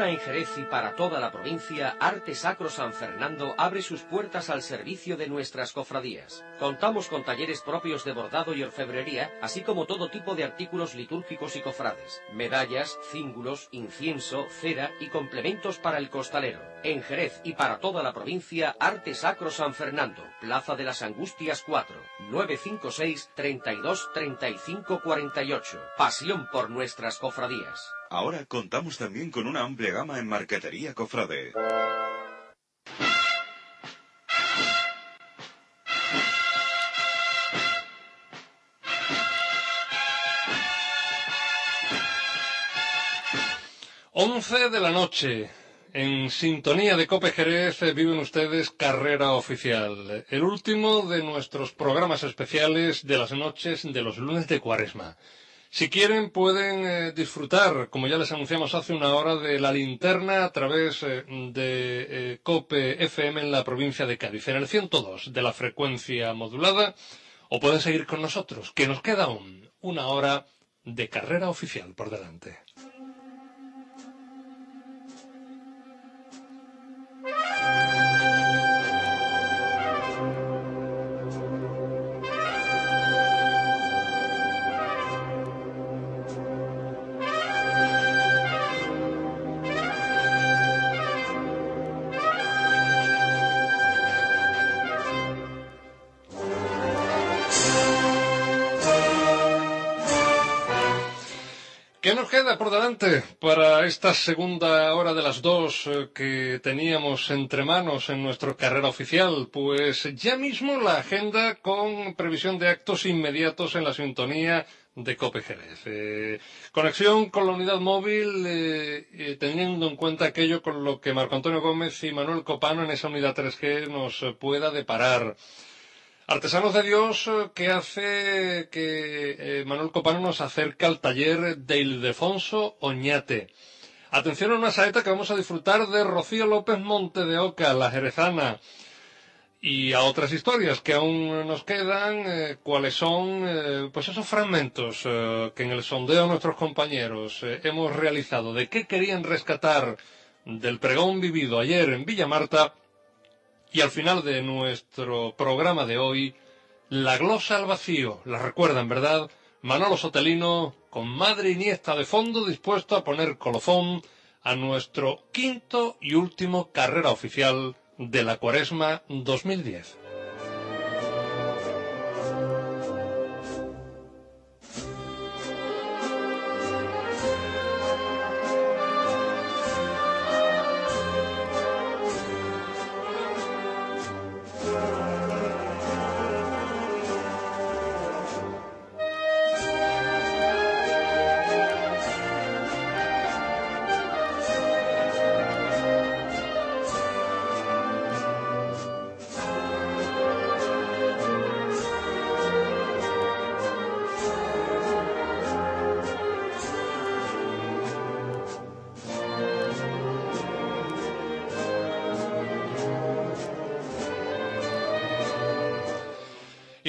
En Jerez y para toda la provincia, Arte Sacro San Fernando abre sus puertas al servicio de nuestras cofradías. Contamos con talleres propios de bordado y orfebrería, así como todo tipo de artículos litúrgicos y cofrades, medallas, cíngulos, incienso, cera y complementos para el costalero. En Jerez y para toda la provincia, Arte Sacro San Fernando, Plaza de las Angustias 4, 956 32 35 48. Pasión por nuestras cofradías. Ahora contamos también con una amplia gama en marquetería cofrade. Once de la noche. En sintonía de Cope Jerez viven ustedes Carrera Oficial, el último de nuestros programas especiales de las noches de los lunes de Cuaresma. Si quieren pueden eh, disfrutar, como ya les anunciamos hace una hora, de la linterna a través eh, de eh, Cope FM en la provincia de Cádiz, en el 102 de la frecuencia modulada, o pueden seguir con nosotros, que nos queda aún una hora de carrera oficial por delante. Nos queda por delante para esta segunda hora de las dos eh, que teníamos entre manos en nuestra carrera oficial? Pues ya mismo la agenda con previsión de actos inmediatos en la sintonía de Cope Jerez. Eh, conexión con la unidad móvil, eh, teniendo en cuenta aquello con lo que Marco Antonio Gómez y Manuel Copano en esa unidad 3G nos pueda deparar. Artesanos de Dios eh, que hace que eh, Manuel Copano nos acerca al taller de Ildefonso Oñate. Atención a una saeta que vamos a disfrutar de Rocío López Monte de Oca, la jerezana. Y a otras historias que aún nos quedan, eh, cuáles son pues esos fragmentos que en el sondeo de nuestros compañeros hemos realizado de qué querían rescatar del pregón vivido ayer en Villa Marta y al final de nuestro programa de hoy, la glosa al vacío. La recuerdan, ¿verdad? Manolo Sotelino, con madre Iniesta de fondo, dispuesto a poner colofón a nuestro quinto y último carrera oficial de la Cuaresma 2010.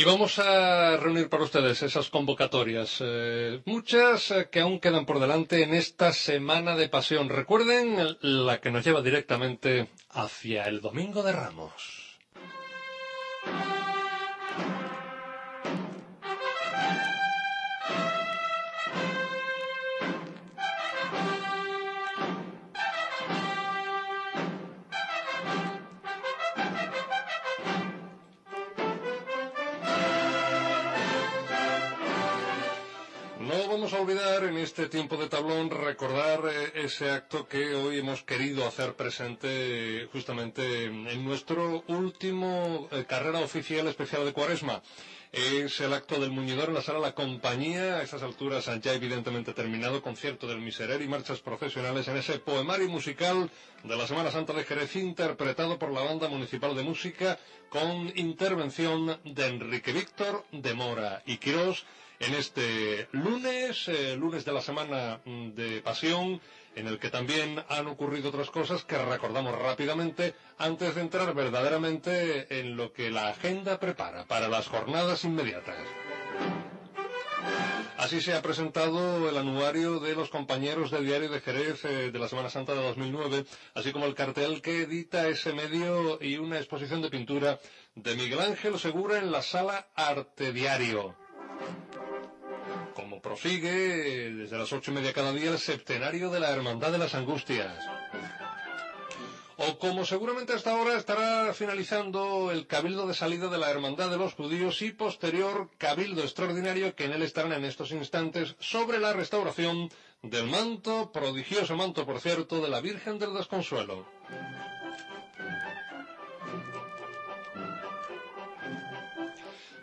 Vamos a reunir para ustedes esas convocatorias, eh, muchas eh, que aún quedan por delante en esta semana de pasión. Recuerden la que nos lleva directamente hacia el Domingo de Ramos. Vamos a olvidar en este tiempo de tablón recordar eh, ese acto que hoy hemos querido hacer presente eh, justamente en nuestro último eh, carrera oficial especial de Cuaresma. Es el acto del muñidor en la sala La Compañía, a estas alturas ya evidentemente terminado, concierto del Miserere y marchas profesionales en ese poemario musical de la Semana Santa de Jerez, interpretado por la Banda Municipal de Música, con intervención de Enrique Víctor de Mora y Quirós, en este lunes, eh, lunes de la semana mm, de Pasión, en el que también han ocurrido otras cosas que recordamos rápidamente antes de entrar verdaderamente en lo que la agenda prepara para las jornadas inmediatas. Así se ha presentado el anuario de los compañeros del diario de Jerez eh, de la Semana Santa de 2009, así como el cartel que edita ese medio y una exposición de pintura de Miguel Ángel Segura en la sala Arte Diario prosigue desde las ocho y media cada día el septenario de la Hermandad de las Angustias. O como seguramente hasta ahora estará finalizando el cabildo de salida de la Hermandad de los Judíos y posterior cabildo extraordinario que en él estarán en estos instantes sobre la restauración del manto, prodigioso manto por cierto, de la Virgen del Desconsuelo.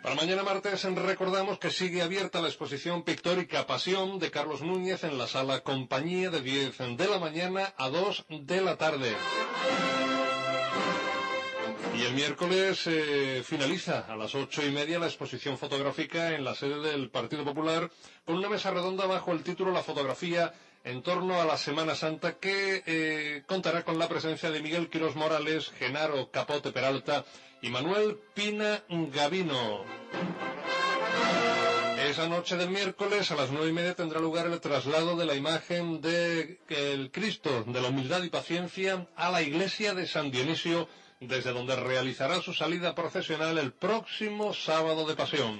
Para mañana martes recordamos que sigue abierta la exposición pictórica Pasión de Carlos Núñez en la sala Compañía de 10 de la mañana a 2 de la tarde. Y el miércoles eh, finaliza a las ocho y media la exposición fotográfica en la sede del Partido Popular con una mesa redonda bajo el título La fotografía en torno a la Semana Santa que eh, contará con la presencia de Miguel Quirós Morales, Genaro Capote Peralta y Manuel Pina Gavino. Esa noche del miércoles a las nueve y media tendrá lugar el traslado de la imagen de el Cristo de la humildad y paciencia a la iglesia de San Dionisio, desde donde realizará su salida profesional el próximo sábado de pasión.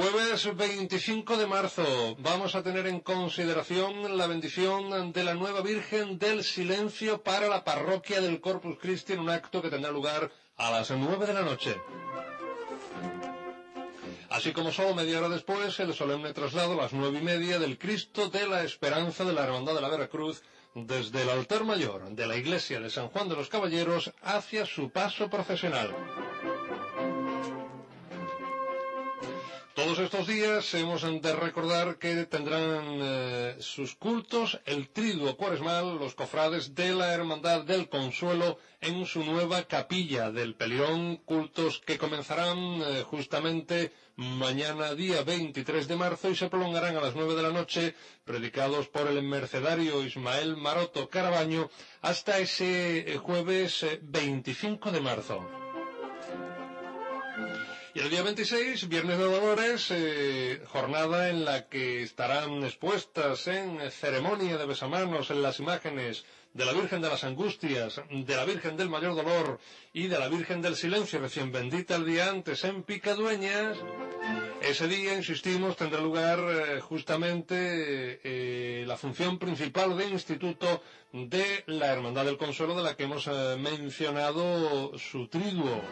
Jueves 25 de marzo vamos a tener en consideración la bendición de la nueva Virgen del Silencio para la parroquia del Corpus Christi en un acto que tendrá lugar a las 9 de la noche. Así como solo media hora después el solemne traslado a las nueve y media del Cristo de la Esperanza de la Hermandad de la Veracruz desde el altar mayor de la iglesia de San Juan de los Caballeros hacia su paso profesional. Todos estos días hemos de recordar que tendrán eh, sus cultos el triduo cuaresmal, los cofrades de la Hermandad del Consuelo en su nueva capilla del Pelión, cultos que comenzarán eh, justamente mañana día 23 de marzo y se prolongarán a las 9 de la noche, predicados por el mercedario Ismael Maroto Carabaño, hasta ese eh, jueves 25 de marzo. Y el día 26, Viernes de Dolores, eh, jornada en la que estarán expuestas en ceremonia de besamanos en las imágenes de la Virgen de las Angustias, de la Virgen del Mayor Dolor y de la Virgen del Silencio, recién bendita el día antes en Picadueñas. Ese día, insistimos, tendrá lugar eh, justamente eh, la función principal de instituto de la Hermandad del Consuelo, de la que hemos mencionado su triduo.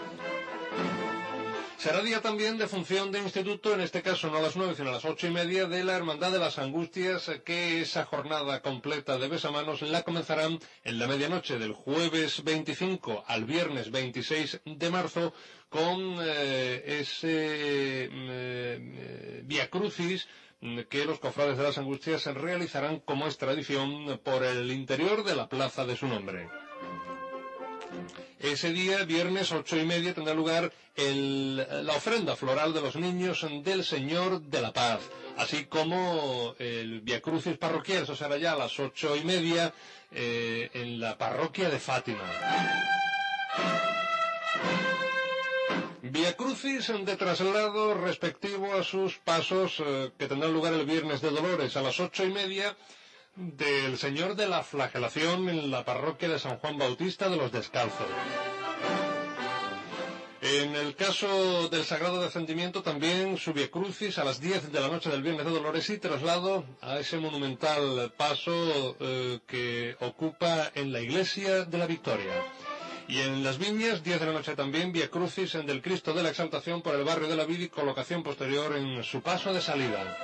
Será día también de función de instituto, en este caso no a las nueve, sino a las ocho y media, de la Hermandad de las Angustias, que esa jornada completa de besamanos la comenzarán en la medianoche del jueves 25 al viernes 26 de marzo con eh, ese mm, eh, Via Crucis que los cofrades de las Angustias realizarán como es tradición por el interior de la plaza de su nombre. Ese día, viernes ocho y media, tendrá lugar la ofrenda floral de los niños del Señor de la Paz, así como el Via Crucis parroquial, eso será ya a las ocho y media eh, en la parroquia de Fátima. Via Crucis de traslado respectivo a sus pasos eh, que tendrán lugar el viernes de Dolores a las ocho y media del Señor de la Flagelación en la parroquia de San Juan Bautista de los Descalzos. En el caso del Sagrado Descendimiento también subie crucis a las 10 de la noche del Viernes de Dolores y traslado a ese monumental paso eh, que ocupa en la Iglesia de la Victoria. Y en las viñas, 10 de la noche también, Vía Crucis en del Cristo de la Exaltación por el barrio de la Vid y colocación posterior en su paso de salida.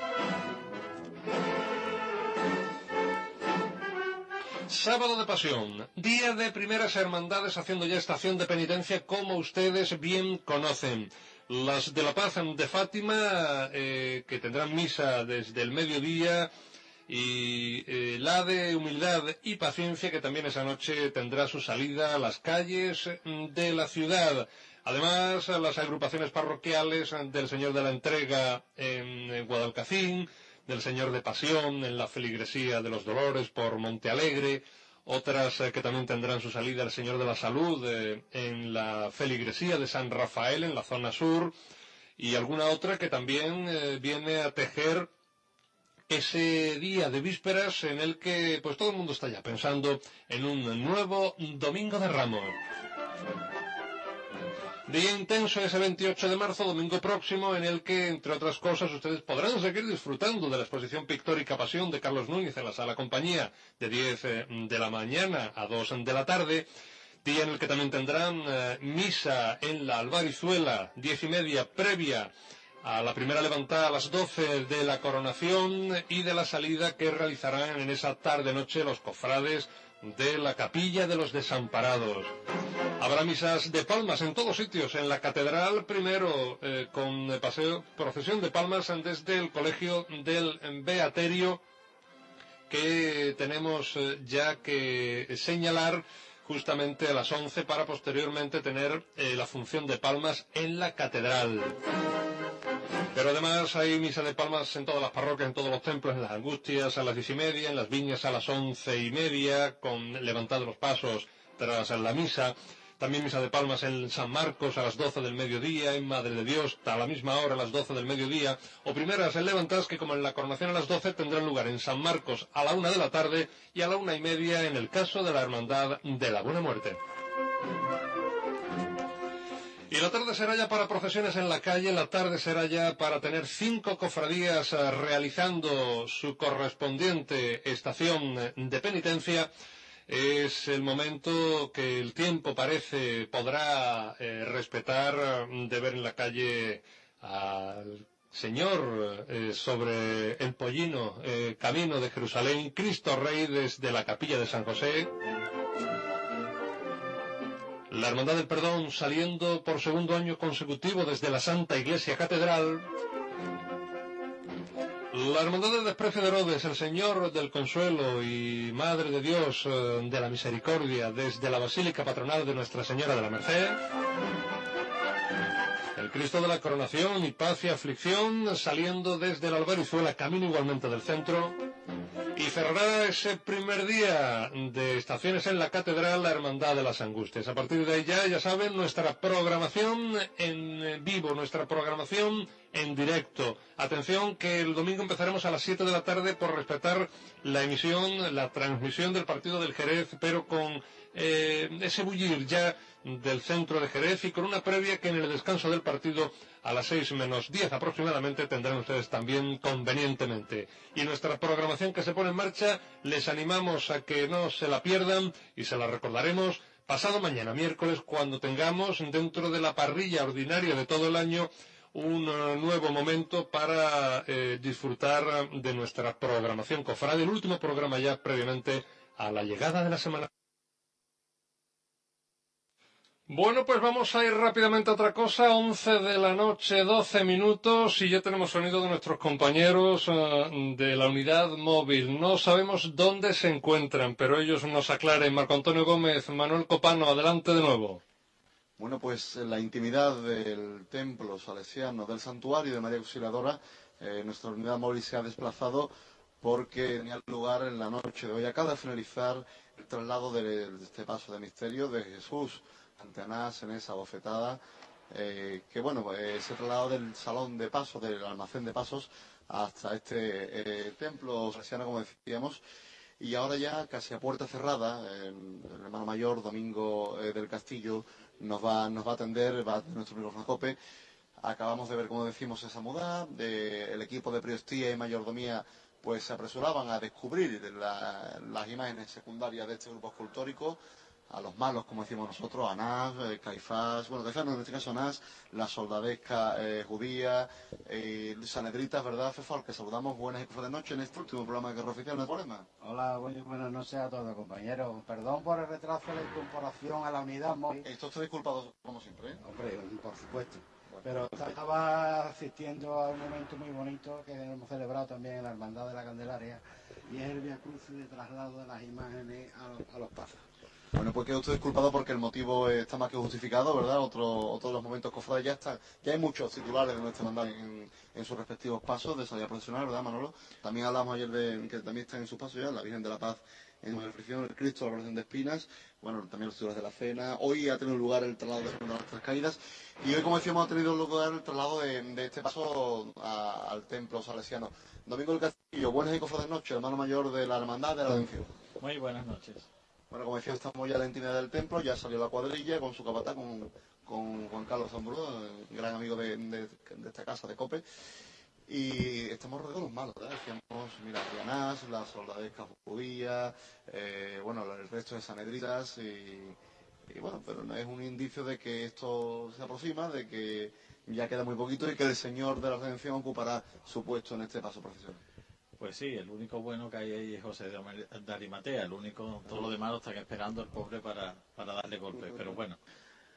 Sábado de Pasión, día de primeras hermandades haciendo ya estación de penitencia como ustedes bien conocen. Las de la Paz de Fátima, eh, que tendrán misa desde el mediodía, y eh, la de Humildad y Paciencia, que también esa noche tendrá su salida a las calles de la ciudad. Además, las agrupaciones parroquiales del Señor de la Entrega en Guadalcacín, del Señor de Pasión en la feligresía de los Dolores por Monte Alegre, otras eh, que también tendrán su salida el Señor de la Salud eh, en la feligresía de San Rafael en la zona sur, y alguna otra que también eh, viene a tejer ese día de vísperas en el que pues todo el mundo está ya pensando en un nuevo Domingo de Ramos. Día intenso ese 28 de marzo, domingo próximo, en el que, entre otras cosas, ustedes podrán seguir disfrutando de la exposición pictórica Pasión de Carlos Núñez en la sala compañía de 10 eh, de la mañana a 2 de la tarde. Día en el que también tendrán eh, misa en la Albarizuela, diez y media, previa a la primera levantada a las 12 de la coronación y de la salida que realizarán en esa tarde-noche los cofrades de la capilla de los desamparados. Habrá misas de palmas en todos sitios, en la catedral primero eh, con paseo, procesión de palmas desde el colegio del Beaterio que tenemos eh, ya que señalar justamente a las 11 para posteriormente tener eh, la función de palmas en la catedral. Pero además hay misa de palmas en todas las parroquias, en todos los templos, en las angustias a las diez y media, en las viñas a las once y media, con levantados los pasos tras la misa. También misa de palmas en San Marcos a las doce del mediodía, en Madre de Dios a la misma hora, a las doce del mediodía, o primeras en levantadas que como en la coronación a las doce tendrán lugar en San Marcos a la una de la tarde y a la una y media en el caso de la Hermandad de la Buena Muerte. La tarde será ya para procesiones en la calle, la tarde será ya para tener cinco cofradías eh, realizando su correspondiente estación de penitencia. Es el momento que el tiempo parece podrá eh, respetar de ver en la calle al Señor eh, sobre el pollino camino de Jerusalén, Cristo Rey desde la capilla de San José. La Hermandad del Perdón saliendo por segundo año consecutivo desde la Santa Iglesia Catedral. La Hermandad del Desprecio de Herodes, el Señor del Consuelo y Madre de Dios eh, de la Misericordia desde la Basílica Patronal de Nuestra Señora de la Merced. El Cristo de la Coronación y Paz y Aflicción saliendo desde la Albarizuela, camino igualmente del centro. Y cerrará ese primer día de estaciones en la Catedral la Hermandad de las Angustias. A partir de ahí ya, ya saben, nuestra programación en vivo, nuestra programación en directo. Atención que el domingo empezaremos a las 7 de la tarde por respetar la emisión, la transmisión del partido del Jerez, pero con eh, ese bullir ya del centro de Jerez y con una previa que en el descanso del partido a las seis menos diez aproximadamente tendrán ustedes también convenientemente. Y nuestra programación que se pone en marcha les animamos a que no se la pierdan y se la recordaremos pasado mañana miércoles cuando tengamos dentro de la parrilla ordinaria de todo el año un eh, nuevo momento para eh, disfrutar de nuestra programación cofrade, el último programa ya previamente a la llegada de la semana. Bueno, pues vamos a ir rápidamente a otra cosa. 11 de la noche, 12 minutos y ya tenemos sonido de nuestros compañeros eh, de la unidad móvil. No sabemos dónde se encuentran, pero ellos nos aclaren. Marco Antonio Gómez, Manuel Copano, adelante de nuevo. Bueno, pues en la intimidad del templo salesiano del santuario de María Auxiliadora, eh, nuestra unidad móvil se ha desplazado porque tenía lugar en la noche de hoy. Acaba de finalizar el traslado de este paso de misterio de Jesús Antenas en esa bofetada, eh, que bueno, pues, se trasladado del salón de pasos, del almacén de pasos, hasta este eh, templo salesiano, como decíamos, y ahora ya casi a puerta cerrada, el hermano mayor Domingo eh, del Castillo nos va, nos va a atender, va a atender nuestro amigo Francope. Acabamos de ver, como decimos, esa muda, el equipo de priostía y mayordomía pues se apresuraban a descubrir las imágenes secundarias de este grupo escultórico a los malos, como decimos nosotros, a Nas, eh, Caifás, bueno, Caifás no, en este caso Nas, la soldadesca eh, judía, eh, Sanedritas, ¿verdad, Fefal? Que saludamos buenas y de noche en este último programa de Guerra Oficial, ¿no hay problema? Hola, buenas, buenas noches a todos, compañeros. Perdón por el retraso de la incorporación a la unidad móvil. Esto estoy disculpado, como siempre, ¿eh? Hombre, por supuesto. Pero estaba asistiendo a un momento muy bonito que hemos celebrado también en la Hermandad de la Candelaria y es el Via Cruz de traslado de las imágenes a, a los pasos. Bueno, pues queda usted disculpado porque el motivo está más que justificado, ¿verdad? Otro, otro de los momentos cofrades ya está. Ya hay muchos titulares de nuestra hermandad en, sus respectivos pasos de salida profesional, ¿verdad, Manolo? También hablamos ayer de que también están en sus pasos ya la Virgen de la Paz en la fricción, el Cristo, la oración de espinas, bueno, también los titulares de la cena. Hoy ha tenido lugar el traslado de las tres caídas y hoy, como decíamos, ha tenido lugar el traslado de, este paso al templo salesiano. Domingo del Castillo, buenas y cofrades noches, hermano mayor de la Hermandad de la. Muy buenas noches. Bueno, como decía, estamos ya en la intimidad del templo, ya salió la cuadrilla con su capataz, con, con Juan Carlos Zambrú, gran amigo de, de- esta casa de Cope. Y estamos rodeados de los malos. Decíamos, mira, Rianás, la soldadesca judía, eh, bueno, el resto de sanedritas y, y bueno, pero no es un indicio de que esto se aproxima, de que ya queda muy poquito y que el Señor de la Redención ocupará su puesto en este paso profesional. Pues sí, el único bueno que hay ahí es José de Arimatea, el único, todo lo demás lo están esperando el pobre para, para darle golpe. Pero bueno,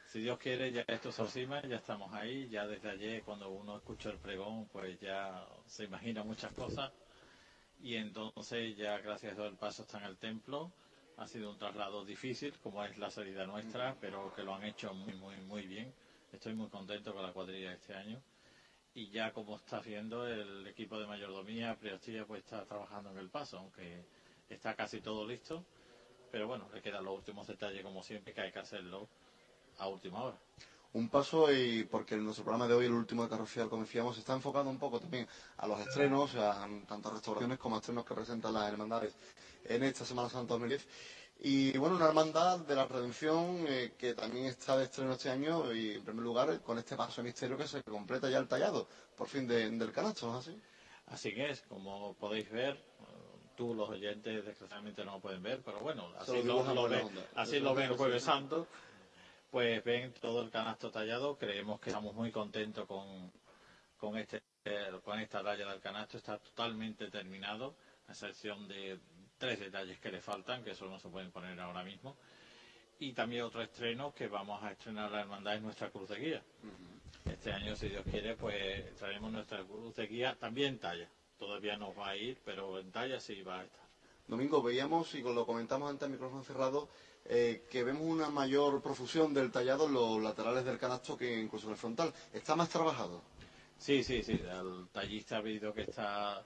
si Dios quiere, ya esto se ya estamos ahí, ya desde ayer cuando uno escucha el pregón, pues ya se imagina muchas cosas. Y entonces ya gracias a Dios el paso está en el templo. Ha sido un traslado difícil, como es la salida nuestra, pero que lo han hecho muy, muy, muy bien. Estoy muy contento con la cuadrilla de este año y ya como está viendo el equipo de mayordomía, Priostía, pues está trabajando en el paso, aunque está casi todo listo, pero bueno, le quedan los últimos detalles como siempre, que hay que hacerlo a última hora. un paso y porque nuestro programa de hoy, el último de Carrofial, como decíamos, está enfocado un poco también a los estrenos, a tanto a restauraciones como a estrenos que presentan las hermandades en esta Semana Santa 2010. Y bueno, una hermandad de la Redención eh, que también está de estreno este año y en primer lugar con este paso de misterio que se completa ya el tallado, por fin de- del canasto, ¿no es así? Así que es, como podéis ver, eh, tú los oyentes desgraciadamente no lo pueden ver, pero bueno, así lo, lo ven, así lo ven el Jueves Santo, pues ven todo el canasto tallado, creemos que estamos muy contentos con, con, este, eh, con esta talla del canasto, está totalmente terminado, a excepción de tres detalles que le faltan, que eso no se pueden poner ahora mismo. Y también otro estreno que vamos a estrenar la hermandad es nuestra cruz de guía. Este año, si Dios quiere, pues traeremos nuestra cruz de guía también en talla. Todavía no va a ir, pero en talla sí va a estar. Domingo, veíamos, y lo comentamos antes al micrófono cerrado, eh, que vemos una mayor profusión del tallado en los laterales del canasto que incluso en el frontal. Está más trabajado. Sí, sí, sí. El tallista ha visto que está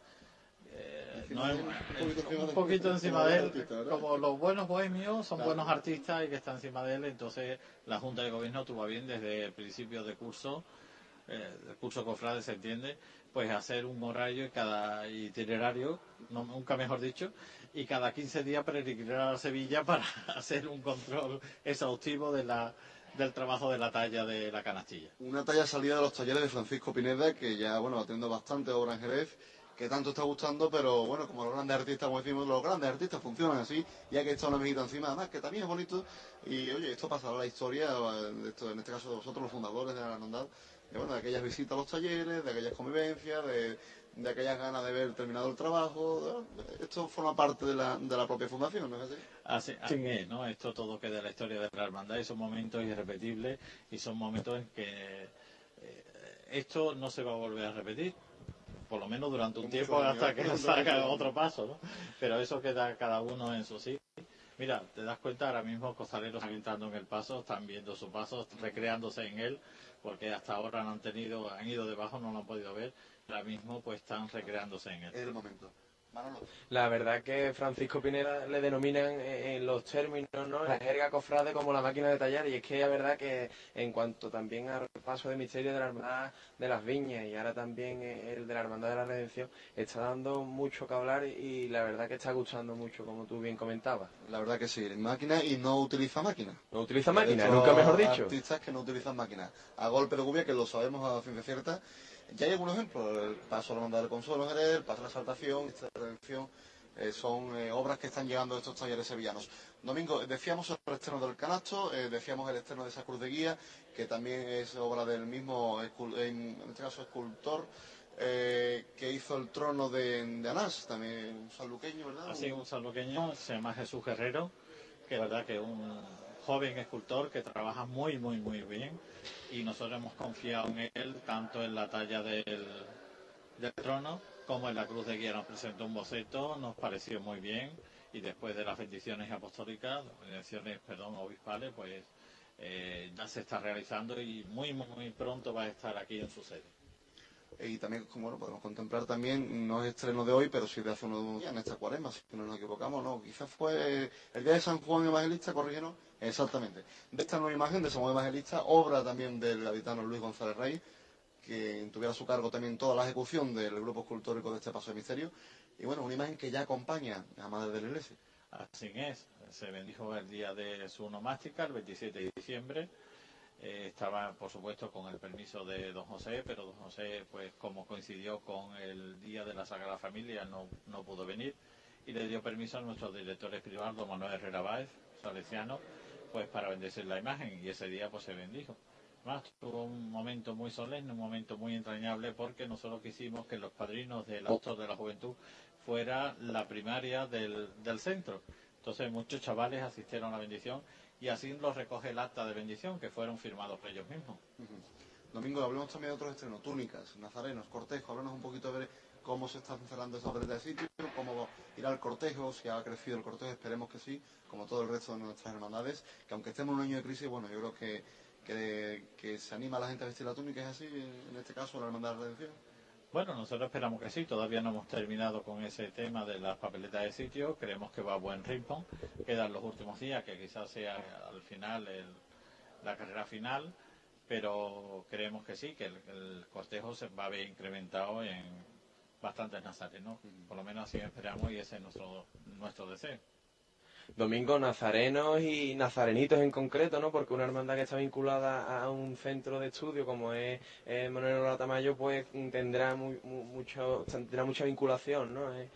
eh, no es- un poquito encima un de- poquito encima de él. Como los buenos bohemios son Claro. buenos artistas y que están encima de él, entonces la Junta de Gobierno tuvo a bien desde el principio de curso, eh, del curso cofrade se entiende, pues hacer un horario y cada itinerario, no, nunca mejor dicho, y cada 15 días peregrinar a Sevilla para hacer un control exhaustivo de la, del trabajo de la talla de la canastilla. Una talla salida de los talleres de Francisco Pineda, que ya, bueno, va teniendo bastante obra en Jerez, que tanto está gustando, pero bueno, como los grandes artistas, como decimos, los grandes artistas funcionan así, ya que está una amiguita encima, además, que también es bonito, y oye, esto pasará a la historia, eh, de esto, en este caso de vosotros, los fundadores de la hermandad, de, bueno, de aquellas visitas a los talleres, de aquellas convivencias, de, de aquellas ganas de ver terminado el trabajo, de- esto forma parte de la, de la propia fundación, ¿no es así? Así, así es, ¿no? Esto todo queda en la historia de la hermandad y son momentos irrepetibles y son momentos en que eh, esto no se va a volver a repetir, por lo menos durante un tiempo hasta que ¿no? salga otro paso, ¿no? Pero eso queda cada uno en su sitio. Mira, te das cuenta, ahora mismo costaleros están entrando en el paso, están viendo su paso, recreándose en él, porque hasta ahora no han tenido, han ido debajo, no lo han podido ver, ahora mismo pues están recreándose en él. Es el momento. Manolo. La verdad que Francisco Pineda le denominan eh, en los términos, ¿no? La jerga cofrade como la máquina de tallar y es que es verdad que en cuanto también al paso de misterio de la hermandad de las viñas y ahora también eh, el de la hermandad de la redención está dando mucho que hablar y, la verdad que está gustando mucho como tú bien comentabas. La verdad que sí, máquina y no utiliza máquina. No utiliza máquina, nunca mejor dicho. artistas que no utilizan máquina. A golpe de gubia, que lo sabemos a ciencia cierta. Ya hay algunos ejemplos. El paso a la hermandad del consuelo el paso a la exaltación, esta redención eh, son eh, obras que están llegando de estos talleres sevillanos. Domingo, decíamos el estreno del canasto, eh, decíamos el estreno de esa cruz de guía, que también es obra del mismo, en este escultor, que hizo el trono de, de Anás, también un sanluqueño, ¿verdad? Así, un sanluqueño, se llama Jesús Guerrero, que es verdad que es un joven escultor que trabaja muy, muy, muy bien. Y nosotros hemos confiado en él tanto en la talla del, trono como en la cruz de guía nos presentó un boceto, nos pareció muy bien. Y después de las bendiciones apostólicas, bendiciones, perdón, obispales, pues eh, ya se está realizando y muy, muy pronto va a estar aquí en su sede. Y también, bueno, podemos contemplar también, no es estreno de hoy, pero sí de hace unos días, en esta cuarema, si no nos equivocamos, no, quizás fue el día de San Juan Evangelista, corrígenos, exactamente. De esta nueva imagen de San Juan Evangelista, obra también del gaditano Luis González Rey, que tuviera a su cargo también toda la ejecución del grupo escultórico de este paso de misterio. Y bueno, una imagen que ya acompaña a Madre de la Iglesia. Así es, se bendijo el día de su onomástica, el 27 de diciembre. Eh, estaba, por supuesto, con el permiso de don José, pero don José, pues como coincidió con el día de la Sagrada Familia, no, no pudo venir y le dio permiso a nuestro director espiritual, don Manuel Herrera Báez, salesiano, pues para bendecir la imagen y ese día pues se bendijo. Más tuvo un momento muy solemne, un momento muy entrañable porque nosotros quisimos que los padrinos del autor de la juventud fuera la primaria del, del centro. Entonces muchos chavales asistieron a la bendición y así los recoge el acta de bendición que fueron firmados por ellos mismos. Domingo, hablemos también de otros estrenos, túnicas, nazarenos, cortejos, háblanos un poquito de cómo se están cerrando esas bretas de sitio, cómo irá el cortejo, si ha crecido el cortejo, esperemos que sí, como todo el resto de nuestras hermandades, que aunque estemos en un año de crisis, bueno, yo creo que que, se anima a la gente a vestir la túnica, ¿es así? En este caso, la Hermandad de la Redención. Bueno, nosotros esperamos que sí, todavía no hemos terminado con ese tema de las papeletas de sitio, creemos que va a buen ritmo, quedan los últimos días, que quizás sea al final la carrera final, pero creemos que sí, que el, cortejo se va a ver incrementado en bastantes nazarenos, por lo menos así esperamos y ese es nuestro, nuestro deseo. Domingo nazarenos y nazarenitos en concreto, ¿no? Porque una hermandad que está vinculada a un centro de estudio como es eh, Manuel Tamayo, pues tendrá mucho, tendrá mucha vinculación, ¿no? Eh,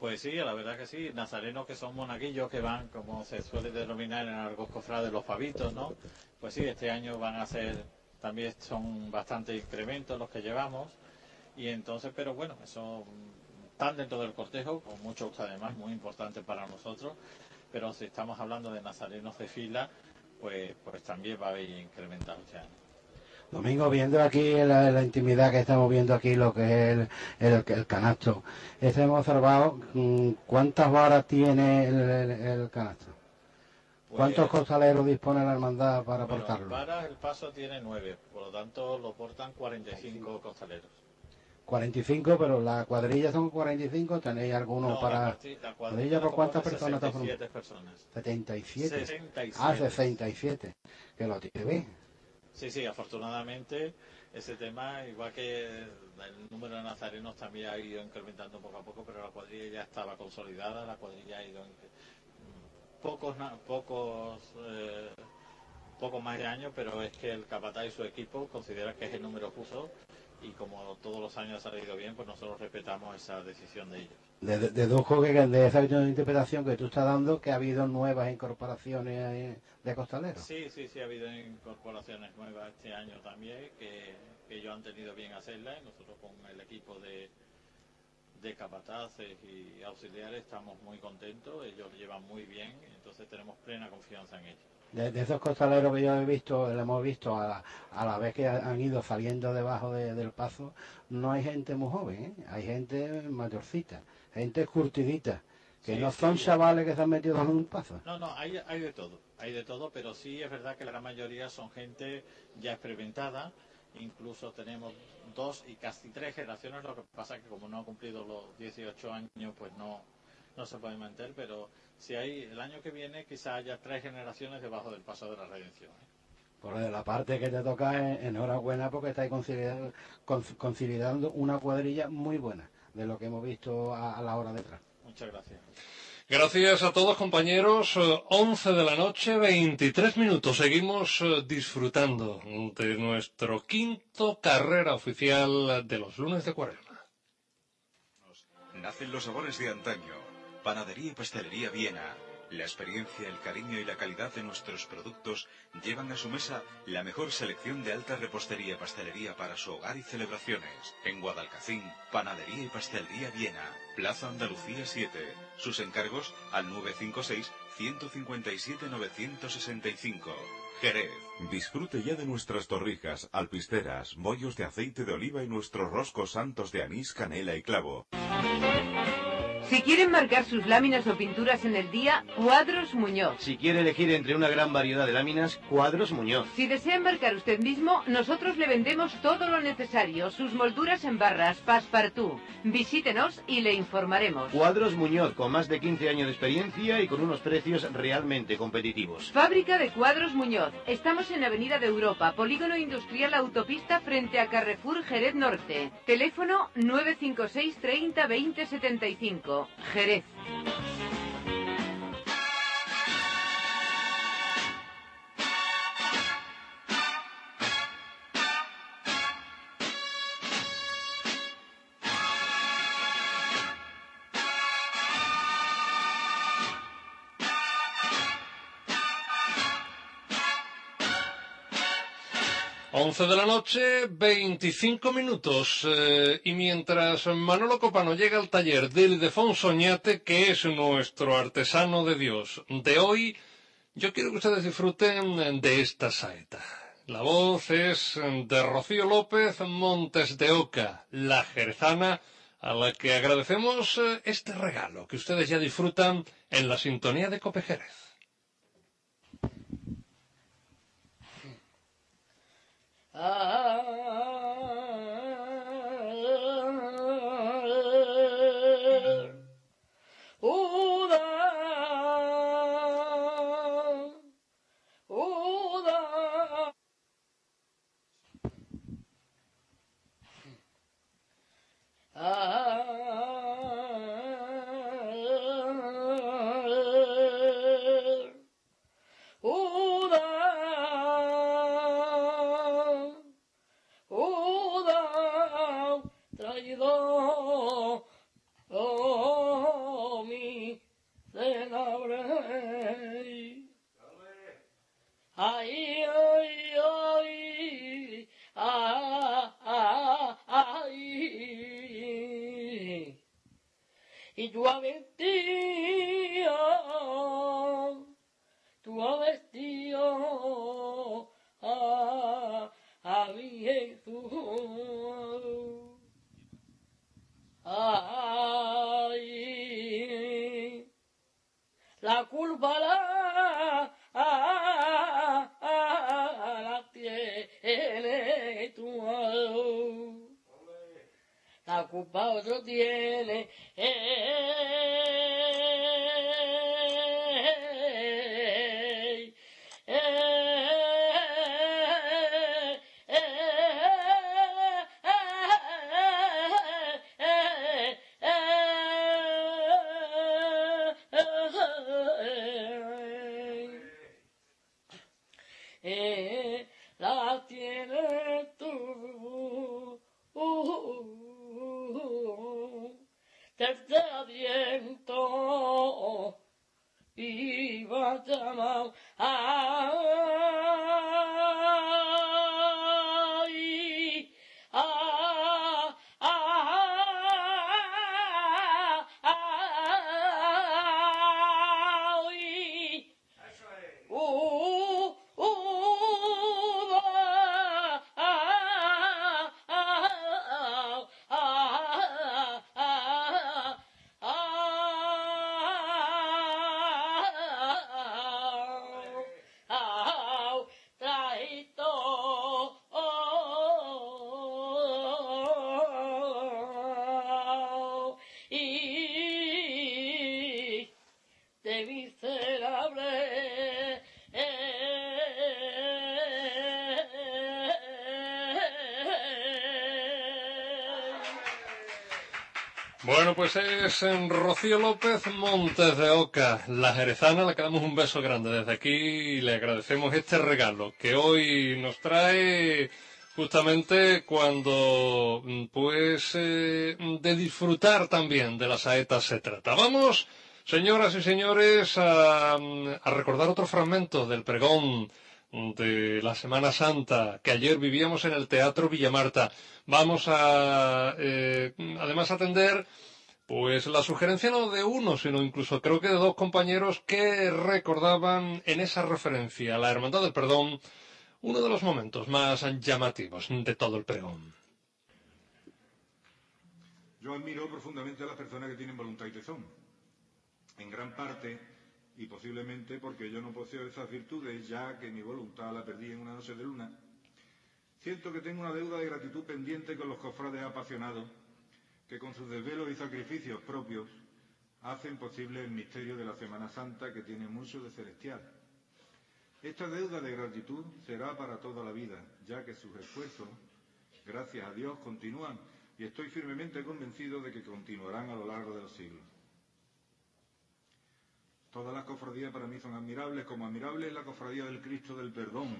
pues sí, la verdad que sí. Nazarenos que son monaguillos que van, como se suele denominar en algo cofrades, los pavitos, ¿no? Pues sí, este año van a ser, también son bastante incrementos los que llevamos. Y entonces, pero bueno, eso están dentro del cortejo, con muchos además, muy importante para nosotros, pero si estamos hablando de nazarenos de fila, pues, pues también va a haber incrementado este año. Domingo, viendo aquí la, la, intimidad que estamos viendo aquí, lo que es el, el, canasto, este hemos observado mm, cuántas varas tiene el, canasto. Pues, ¿Cuántos costaleros dispone la hermandad para portarlo? Para el paso tiene nueve, por lo tanto lo portan 45 costaleros. 45, pero la cuadrilla son 45, tenéis algunos para... La cuadrilla, por cuántas personas 77 personas. 77. 67. Ah, 67, que lo tiene bien. Sí, sí, afortunadamente ese tema, igual que el número de nazarenos también ha ido incrementando poco a poco, pero la cuadrilla ya estaba consolidada, la cuadrilla ha ido... Pocos, pocos, eh, poco más de años, pero es que el capataz y su equipo consideran que es el número justo y como todos los años ha salido bien, pues nosotros respetamos esa decisión de ellos. De, dedujo que de esa interpretación que tú estás dando que ha habido nuevas incorporaciones de costaleros. Sí, sí, sí, ha habido incorporaciones nuevas este año también que, ellos han tenido bien hacerlas y nosotros con el equipo de, de capataces y auxiliares estamos muy contentos, ellos lo llevan muy bien, entonces tenemos plena confianza en ellos de, esos costaleros que yo he visto, le hemos visto a, la vez que han ido saliendo debajo del paso, no hay gente muy joven, ¿eh? hay gente mayorcita, gente curtidita, que no son chavales que se han metido en un paso. No, no, hay, hay de todo, hay de todo, pero sí es verdad que la gran mayoría son gente ya experimentada, incluso tenemos dos y casi tres generaciones, lo que pasa que como no ha cumplido los 18 años, pues no, no se puede mantener, pero si hay el año que viene quizá haya tres generaciones debajo del paso de la redención. ¿eh? Por la parte que te toca, enhorabuena porque estáis consolidando, una cuadrilla muy buena de lo que hemos visto a, la hora detrás. Muchas gracias. Gracias a todos compañeros. 11 de la noche, 23 minutos. Seguimos eh, disfrutando de nuestro quinto carrera oficial de los lunes de cuaresma. nacen los sabores de antaño. Panadería y Pastelería Viena. La experiencia, el cariño y la calidad de nuestros productos llevan a su mesa la mejor selección de alta repostería y pastelería para su hogar y celebraciones. En Guadalcacín, Panadería y Pastelería Viena, Plaza Andalucía 7. Sus encargos al 956 157 965. Jerez. Disfrute ya de nuestras torrijas, alpisteras, bollos de aceite de oliva y nuestros roscos santos de anís, canela y clavo. Si quieren marcar sus láminas o pinturas en el día, Cuadros Muñoz. Si quiere elegir entre una gran variedad de láminas, Cuadros Muñoz. Si desea marcar usted mismo, nosotros le vendemos todo lo necesario, sus molduras en barras, passepartout. Visítenos y le informaremos. Cuadros Muñoz, con más de 15 años de experiencia y con unos precios realmente competitivos. Fábrica de Cuadros Muñoz. Estamos en Avenida de Europa, Polígono Industrial Autopista frente a Carrefour Jerez Norte. Teléfono 956 30 20 75. Jerez. Once de la noche, 25 minutos. eh, y mientras Manolo Copano llega al taller de Ildefonso Oñate, que es nuestro artesano de Dios de hoy, yo quiero que ustedes disfruten de esta saeta. La voz es de Rocío López Montes de Oca, la jerezana, a la que agradecemos eh, este regalo que ustedes ya disfrutan en la sintonía de Cope Jerez. ah. ah, ah, ah. Y tú has en Rocío López Montes de Oca, la jerezana, le damos un beso grande desde aquí y le agradecemos este regalo que hoy nos trae justamente cuando mm, pues eh, de disfrutar también de las saetas se trata. Vamos, señoras y señores, a, a recordar otro fragmento del pregón de la Semana Santa que ayer vivíamos en el Teatro Villamarta. Vamos a eh, además atender pues la sugerencia no de uno, sino incluso creo que de dos compañeros que recordaban en esa referencia a la Hermandad del Perdón uno de los momentos más llamativos de todo el pregón. Yo admiro profundamente a las personas que tienen voluntad y tesón. En gran parte, y posiblemente porque yo no poseo esas virtudes, ya que mi voluntad la perdí en una noche de luna, siento que tengo una deuda de gratitud pendiente con los cofrades apasionados que con sus desvelos y sacrificios propios hacen posible el misterio de la Semana Santa que tiene mucho de celestial. Esta deuda de gratitud será para toda la vida, ya que sus esfuerzos, gracias a Dios, continúan y estoy firmemente convencido de que continuarán a lo largo de los siglos. Todas las cofradías para mí son admirables, como admirable es la cofradía del Cristo del Perdón,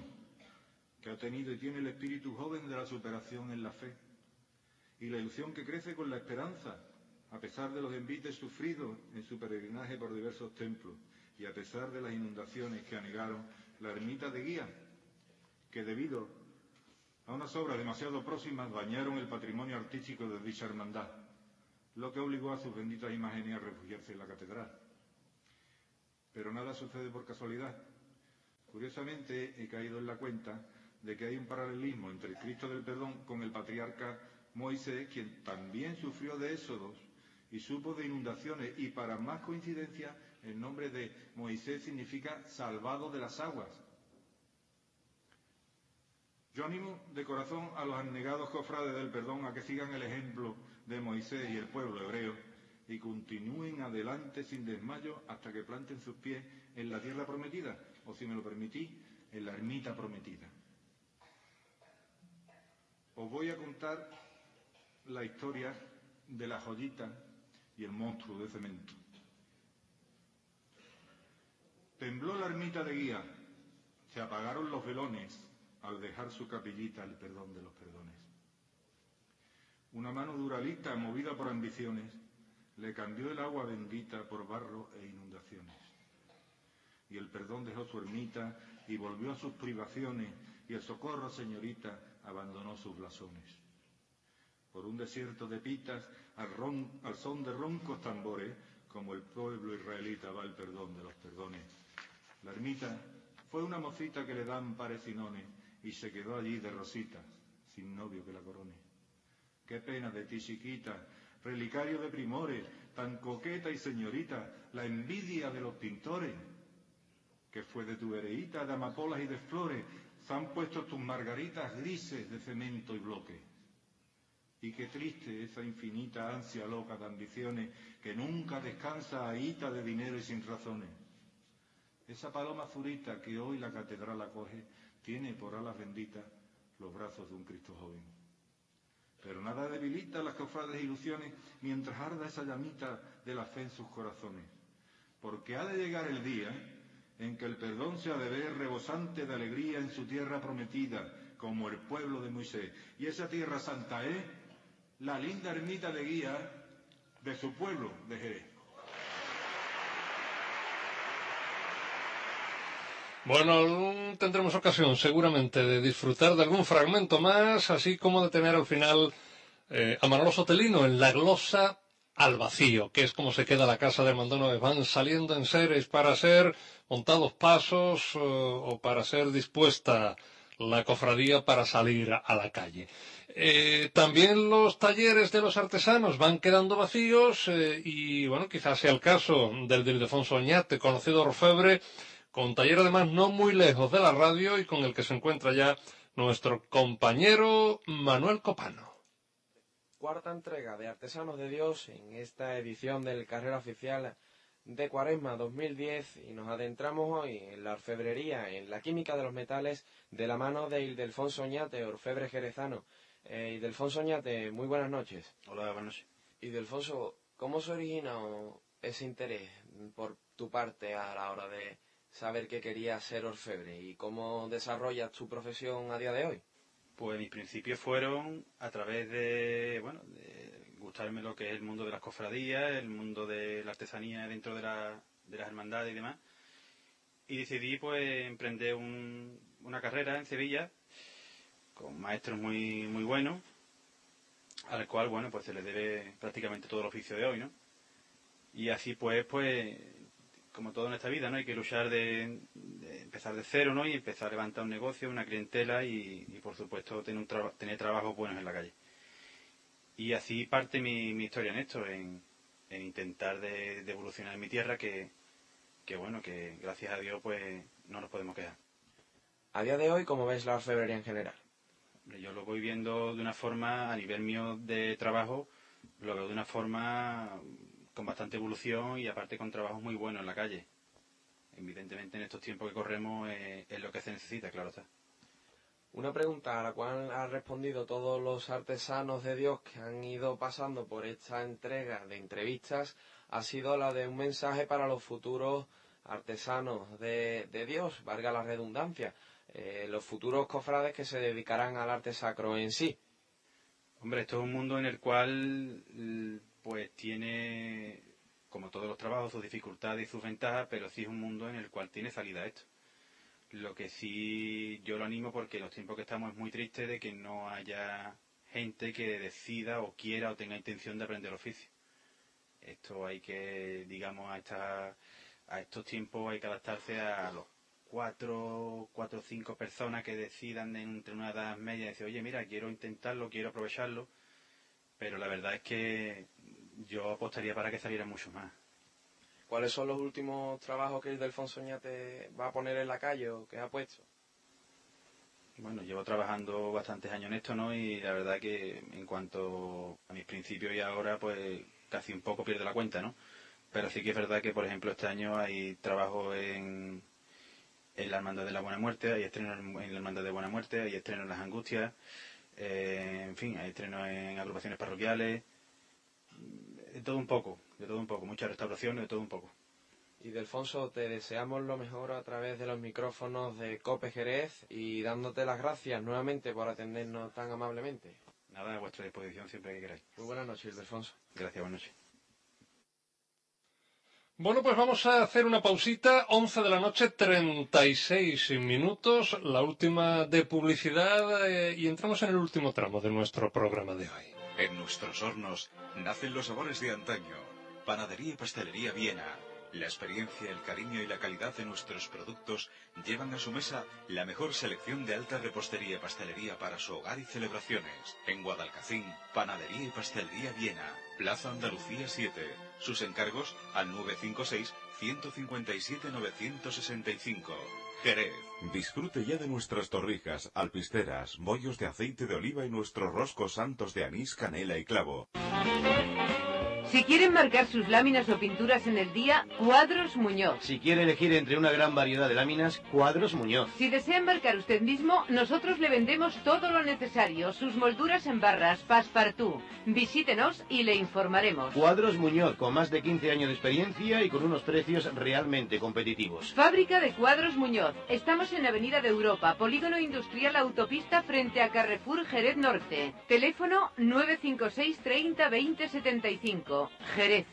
que ha tenido y tiene el espíritu joven de la superación en la fe y la ilusión que crece con la esperanza, a pesar de los envites sufridos en su peregrinaje por diversos templos y a pesar de las inundaciones que anegaron la ermita de Guía, que debido a unas obras demasiado próximas dañaron el patrimonio artístico de dicha hermandad, lo que obligó a sus benditas imágenes a refugiarse en la catedral. Pero nada sucede por casualidad. Curiosamente, he caído en la cuenta de que hay un paralelismo entre el Cristo del Perdón con el patriarca Moisés, quien también sufrió de éxodos y supo de inundaciones, y para más coincidencia, el nombre de Moisés significa salvado de las aguas. Yo animo de corazón a los anegados cofrades del perdón a que sigan el ejemplo de Moisés y el pueblo hebreo y continúen adelante sin desmayo hasta que planten sus pies en la tierra prometida, o si me lo permitís, en la ermita prometida. Os voy a contar la historia de la joyita y el monstruo de cemento. Tembló la ermita de guía, se apagaron los velones al dejar su capillita el perdón de los perdones. Una mano duralista, movida por ambiciones, le cambió el agua bendita por barro e inundaciones. Y el perdón dejó su ermita y volvió a sus privaciones, y el socorro, señorita, abandonó sus blasones por un desierto de pitas al, son de roncos tambores, como el pueblo israelita va el perdón de los perdones. La ermita fue una mocita que le dan parecinones y se quedó allí de rosita, sin novio que la corone. Qué pena de ti, chiquita, relicario de primores, tan coqueta y señorita, la envidia de los pintores. Que fue de tu vereíta de amapolas y de flores, se han puesto tus margaritas grises de cemento y bloque. Y qué triste esa infinita ansia loca de ambiciones que nunca descansa ahita de dinero y sin razones. Esa paloma zurita que hoy la catedral acoge tiene por alas benditas los brazos de un Cristo joven. Pero nada debilita las cofrades ilusiones mientras arda esa llamita de la fe en sus corazones. Porque ha de llegar el día en que el perdón se ha de ver rebosante de alegría en su tierra prometida, como el pueblo de Moisés. Y esa tierra santa es la linda ermita de guía de su pueblo de Jerez. Bueno, tendremos ocasión seguramente de disfrutar de algún fragmento más, así como de tener al final eh, a Manolo Sotelino en la glosa al vacío, que es como se queda la casa de Mandono. Van saliendo en seres para ser montados pasos eh, o para ser dispuesta la cofradía para salir a la calle. Eh, también los talleres de los artesanos van quedando vacíos eh, y, bueno, quizás sea el caso del de Ildefonso Oñate, conocido orfebre, con taller además no muy lejos de la radio y con el que se encuentra ya nuestro compañero Manuel Copano. Cuarta entrega de Artesanos de Dios en esta edición del Carrera Oficial de Cuaresma 2010 y nos adentramos hoy en la orfebrería, en la química de los metales de la mano de Ildefonso Oñate, orfebre jerezano. Eh, Ildefonso Oñate, muy buenas noches. Hola, buenas noches. Ildefonso, ¿cómo se origina ese interés por tu parte a la hora de saber que querías ser orfebre y cómo desarrollas tu profesión a día de hoy? Pues mis principios fueron a través de, bueno, de gustarme lo que es el mundo de las cofradías, el mundo de la artesanía dentro de, la, de las hermandades y demás. Y decidí pues emprender un, una carrera en Sevilla con maestros muy, muy buenos, al cual, bueno, pues se le debe prácticamente todo el oficio de hoy, ¿no? Y así pues, pues, como todo en esta vida, ¿no? Hay que luchar de, empezar de cero, ¿no? Y empezar a levantar un negocio, una clientela y, por supuesto, tener trabajos buenos en la calle. Y así parte mi, mi historia en esto, en, en intentar de, de evolucionar en mi tierra, que, que bueno, que gracias a Dios, pues, no nos podemos quedar. A día de hoy, ¿cómo ves la orfebrería en general? Yo lo voy viendo de una forma, a nivel mío de trabajo, lo veo de una forma con bastante evolución y aparte con trabajos muy buenos en la calle. Evidentemente en estos tiempos que corremos eh, es lo que se necesita, claro está. Una pregunta a la cual han respondido todos los artesanos de Dios que han ido pasando por esta entrega de entrevistas ha sido la de un mensaje para los futuros artesanos de, de Dios, valga la redundancia, eh, los futuros cofrades que se dedicarán al arte sacro en sí. Hombre, esto es un mundo en el cual l- pues tiene, como todos los trabajos, sus dificultades y sus ventajas, pero sí es un mundo en el cual tiene salida esto. Lo que sí yo lo animo porque los tiempos que estamos es muy triste de que no haya gente que decida o quiera o tenga intención de aprender oficio. Esto hay que, digamos, a, esta, a estos tiempos hay que adaptarse a los cuatro, cuatro o cinco personas que decidan de entre una edad media y decir, oye, mira, quiero intentarlo, quiero aprovecharlo, pero la verdad es que yo apostaría para que saliera mucho más. ¿Cuáles son los últimos trabajos que el Delfonso Oñate va a poner en la calle o que ha puesto? Bueno, llevo trabajando bastantes años en esto, ¿no? Y la verdad que en cuanto a mis principios y ahora, pues casi un poco pierdo la cuenta, ¿no? Pero sí que es verdad que, por ejemplo, este año hay trabajo en, en la Hermandad de la Buena Muerte, hay estreno en la Hermandad de Buena Muerte, hay estreno en Las Angustias, eh, en fin, hay estreno en agrupaciones parroquiales, de todo un poco, de todo un poco, muchas restauraciones, de todo un poco. Y Delfonso, te deseamos lo mejor a través de los micrófonos de Cope Jerez y dándote las gracias nuevamente por atendernos tan amablemente. Nada, a vuestra disposición siempre que queráis. Muy buenas noches, Delfonso. Gracias, buenas noches. Bueno, pues vamos a hacer una pausita, 11 de la noche, 36 minutos, la última de publicidad eh, y entramos en el último tramo de nuestro programa de hoy. En nuestros hornos nacen los sabores de antaño. Panadería y pastelería Viena. La experiencia, el cariño y la calidad de nuestros productos llevan a su mesa la mejor selección de alta repostería y pastelería para su hogar y celebraciones. En Guadalcacín, Panadería y Pastelería Viena. Plaza Andalucía 7. Sus encargos al 956 157 965. Jerez. Disfrute ya de nuestras torrijas, alpisteras, bollos de aceite de oliva y nuestros roscos santos de anís, canela y clavo. Si quieren marcar sus láminas o pinturas en el día, Cuadros Muñoz. Si quiere elegir entre una gran variedad de láminas, Cuadros Muñoz. Si desea embarcar usted mismo, nosotros le vendemos todo lo necesario, sus molduras en barras, passepartout. Visítenos y le informaremos. Cuadros Muñoz, con más de 15 años de experiencia y con unos precios realmente competitivos. Fábrica de Cuadros Muñoz. Estamos en Avenida de Europa, Polígono Industrial Autopista frente a Carrefour Jerez Norte. Teléfono 956 30 20 75. Jerez.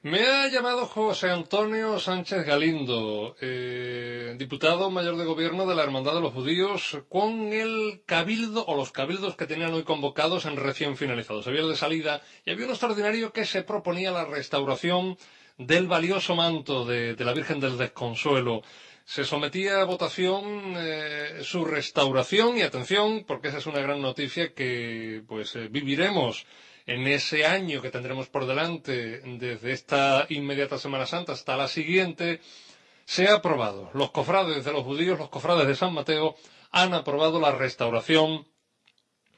Me ha llamado José Antonio Sánchez Galindo, eh, diputado mayor de gobierno de la Hermandad de los Judíos, con el cabildo o los cabildos que tenían hoy convocados en recién finalizados. Había el de salida y había un extraordinario que se proponía la restauración del valioso manto de, la Virgen del Desconsuelo. Se sometía a votación eh, su restauración y atención, porque esa es una gran noticia que pues eh, viviremos en ese año que tendremos por delante, desde esta inmediata Semana Santa hasta la siguiente, se ha aprobado. Los cofrades de los judíos, los cofrades de San Mateo, han aprobado la restauración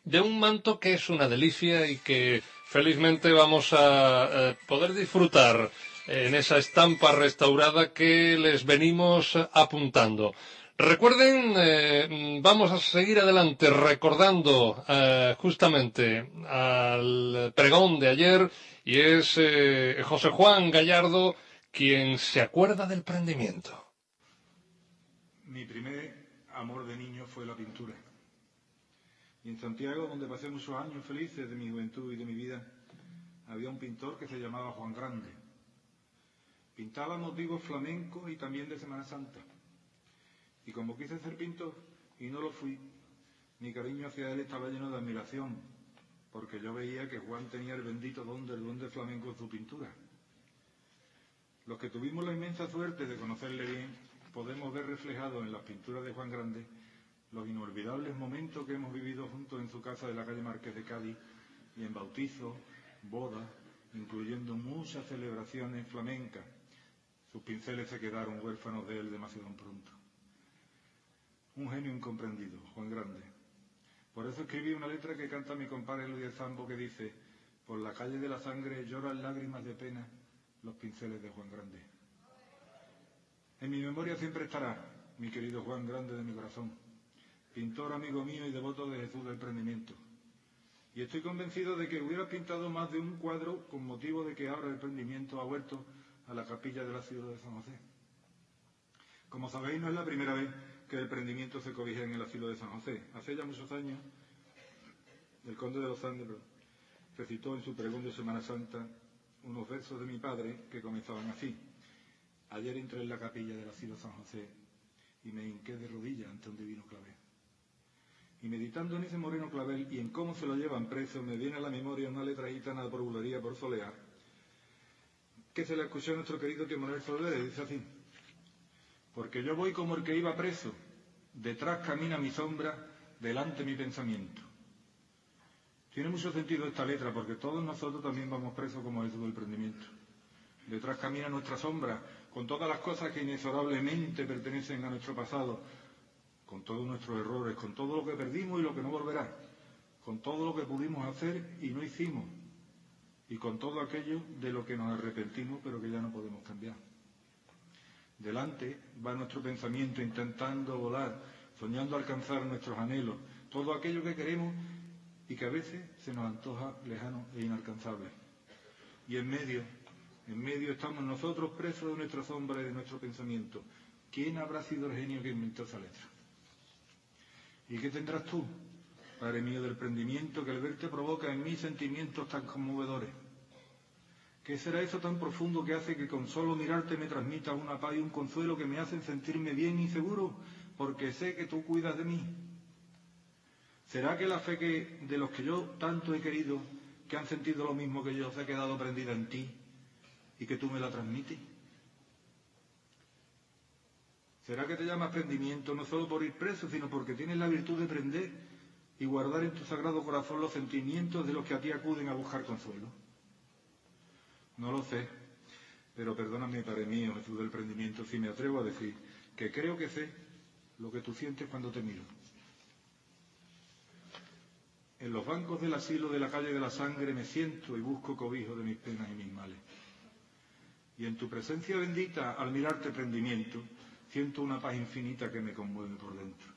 de un manto que es una delicia y que felizmente vamos a eh, poder disfrutar en esa estampa restaurada que les venimos apuntando. Recuerden, eh, vamos a seguir adelante recordando eh, justamente al pregón de ayer y es eh, José Juan Gallardo quien se acuerda del prendimiento. Mi primer amor de niño fue la pintura. Y en Santiago, donde pasé muchos años felices de mi juventud y de mi vida, había un pintor que se llamaba Juan Grande. Pintaba motivos flamencos y también de Semana Santa. Y como quise ser pintor y no lo fui, mi cariño hacia él estaba lleno de admiración, porque yo veía que Juan tenía el bendito don del don de flamenco en su pintura. Los que tuvimos la inmensa suerte de conocerle bien, podemos ver reflejados en las pinturas de Juan Grande los inolvidables momentos que hemos vivido juntos en su casa de la calle Márquez de Cádiz y en bautizos, bodas, incluyendo muchas celebraciones flamencas. Sus pinceles se quedaron huérfanos de él demasiado pronto. Un genio incomprendido, Juan Grande. Por eso escribí una letra que canta mi compadre Luis Zambo que dice, por la calle de la sangre lloran lágrimas de pena los pinceles de Juan Grande. En mi memoria siempre estará mi querido Juan Grande de mi corazón, pintor amigo mío y devoto de Jesús del Prendimiento. Y estoy convencido de que hubiera pintado más de un cuadro con motivo de que ahora el prendimiento ha vuelto a la capilla de la ciudad de San José. Como sabéis, no es la primera vez que el prendimiento se cobija en el asilo de San José. Hace ya muchos años, el conde de los Andes recitó en su pregón de Semana Santa unos versos de mi padre que comenzaban así. Ayer entré en la capilla del asilo San José y me hinqué de rodillas ante un divino clavel. Y meditando en ese moreno clavel y en cómo se lo llevan preso, me viene a la memoria una letra gitana de bulería por solear, que se le escuchó a nuestro querido tío Manuel dice así, porque yo voy como el que iba preso, detrás camina mi sombra, delante mi pensamiento. Tiene mucho sentido esta letra, porque todos nosotros también vamos presos como Jesús del prendimiento. Detrás camina nuestra sombra, con todas las cosas que inexorablemente pertenecen a nuestro pasado, con todos nuestros errores, con todo lo que perdimos y lo que no volverá, con todo lo que pudimos hacer y no hicimos, y con todo aquello de lo que nos arrepentimos pero que ya no podemos cambiar. Delante va nuestro pensamiento intentando volar, soñando alcanzar nuestros anhelos, todo aquello que queremos y que a veces se nos antoja lejano e inalcanzable. Y en medio, en medio estamos nosotros presos de nuestra sombra y de nuestro pensamiento. ¿Quién habrá sido el genio que inventó esa letra? ¿Y qué tendrás tú, Padre mío del prendimiento, que el verte provoca en mí sentimientos tan conmovedores? ¿Qué será eso tan profundo que hace que con solo mirarte me transmita una paz y un consuelo que me hacen sentirme bien y seguro porque sé que tú cuidas de mí? ¿Será que la fe que, de los que yo tanto he querido, que han sentido lo mismo que yo, se ha quedado prendida en ti y que tú me la transmites? ¿Será que te llamas prendimiento no solo por ir preso, sino porque tienes la virtud de prender y guardar en tu sagrado corazón los sentimientos de los que a ti acuden a buscar consuelo? No lo sé, pero perdóname, Padre mío, Jesús del prendimiento, si me atrevo a decir que creo que sé lo que tú sientes cuando te miro. En los bancos del asilo de la calle de la sangre me siento y busco cobijo de mis penas y mis males. Y en tu presencia bendita, al mirarte prendimiento, siento una paz infinita que me conmueve por dentro.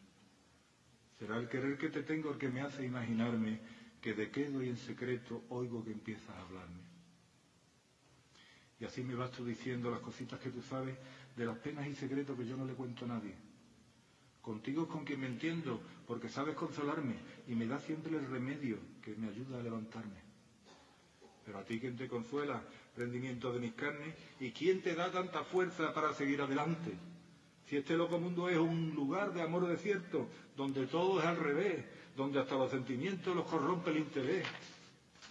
Será el querer que te tengo el que me hace imaginarme que de quedo y en secreto oigo que empiezas a hablarme. Y así me vas tú diciendo las cositas que tú sabes de las penas y secretos que yo no le cuento a nadie. Contigo es con quien me entiendo, porque sabes consolarme y me da siempre el remedio que me ayuda a levantarme. Pero a ti quien te consuela, rendimiento de mis carnes, y quién te da tanta fuerza para seguir adelante. Si este loco mundo es un lugar de amor desierto, donde todo es al revés, donde hasta los sentimientos los corrompe el interés,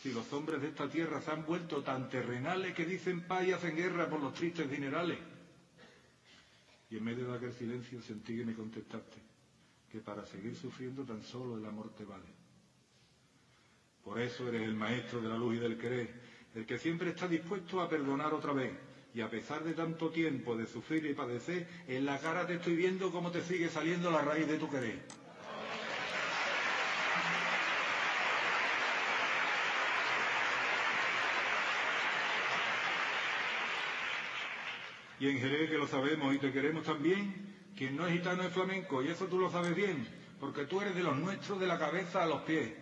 si los hombres de esta tierra se han vuelto tan terrenales que dicen paz y hacen guerra por los tristes dinerales. Y en medio de aquel silencio sentí que me contestaste, que para seguir sufriendo tan solo el amor te vale. Por eso eres el maestro de la luz y del querer, el que siempre está dispuesto a perdonar otra vez. Y a pesar de tanto tiempo de sufrir y padecer, en la cara te estoy viendo cómo te sigue saliendo la raíz de tu querer. Y en Jerez, que lo sabemos y te queremos también, Quien no es gitano es flamenco, y eso tú lo sabes bien, porque tú eres de los nuestros de la cabeza a los pies.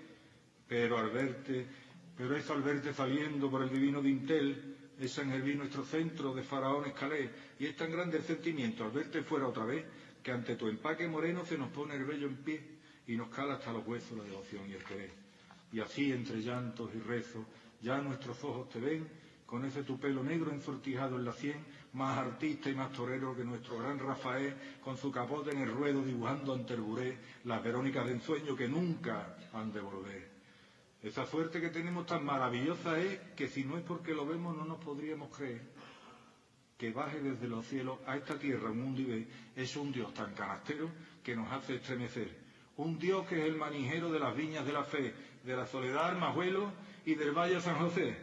Pero al verte, pero es al verte saliendo por el divino dintel, es San Gervín nuestro centro de faraones calé, y es tan grande el sentimiento al verte fuera otra vez, que ante tu empaque moreno se nos pone el vello en pie y nos cala hasta los huesos la devoción y el querer. Y así, entre llantos y rezos, ya nuestros ojos te ven, con ese tu pelo negro ensortijado en la sien, más artista y más torero que nuestro gran Rafael, con su capote en el ruedo dibujando ante el buré las Verónicas de ensueño que nunca han de volver. Esa suerte que tenemos tan maravillosa es que si no es porque lo vemos no nos podríamos creer que baje desde los cielos a esta tierra un mundo y ve es un Dios tan canastero que nos hace estremecer. Un Dios que es el manijero de las viñas de la fe, de la soledad Majuelo y del Valle San José.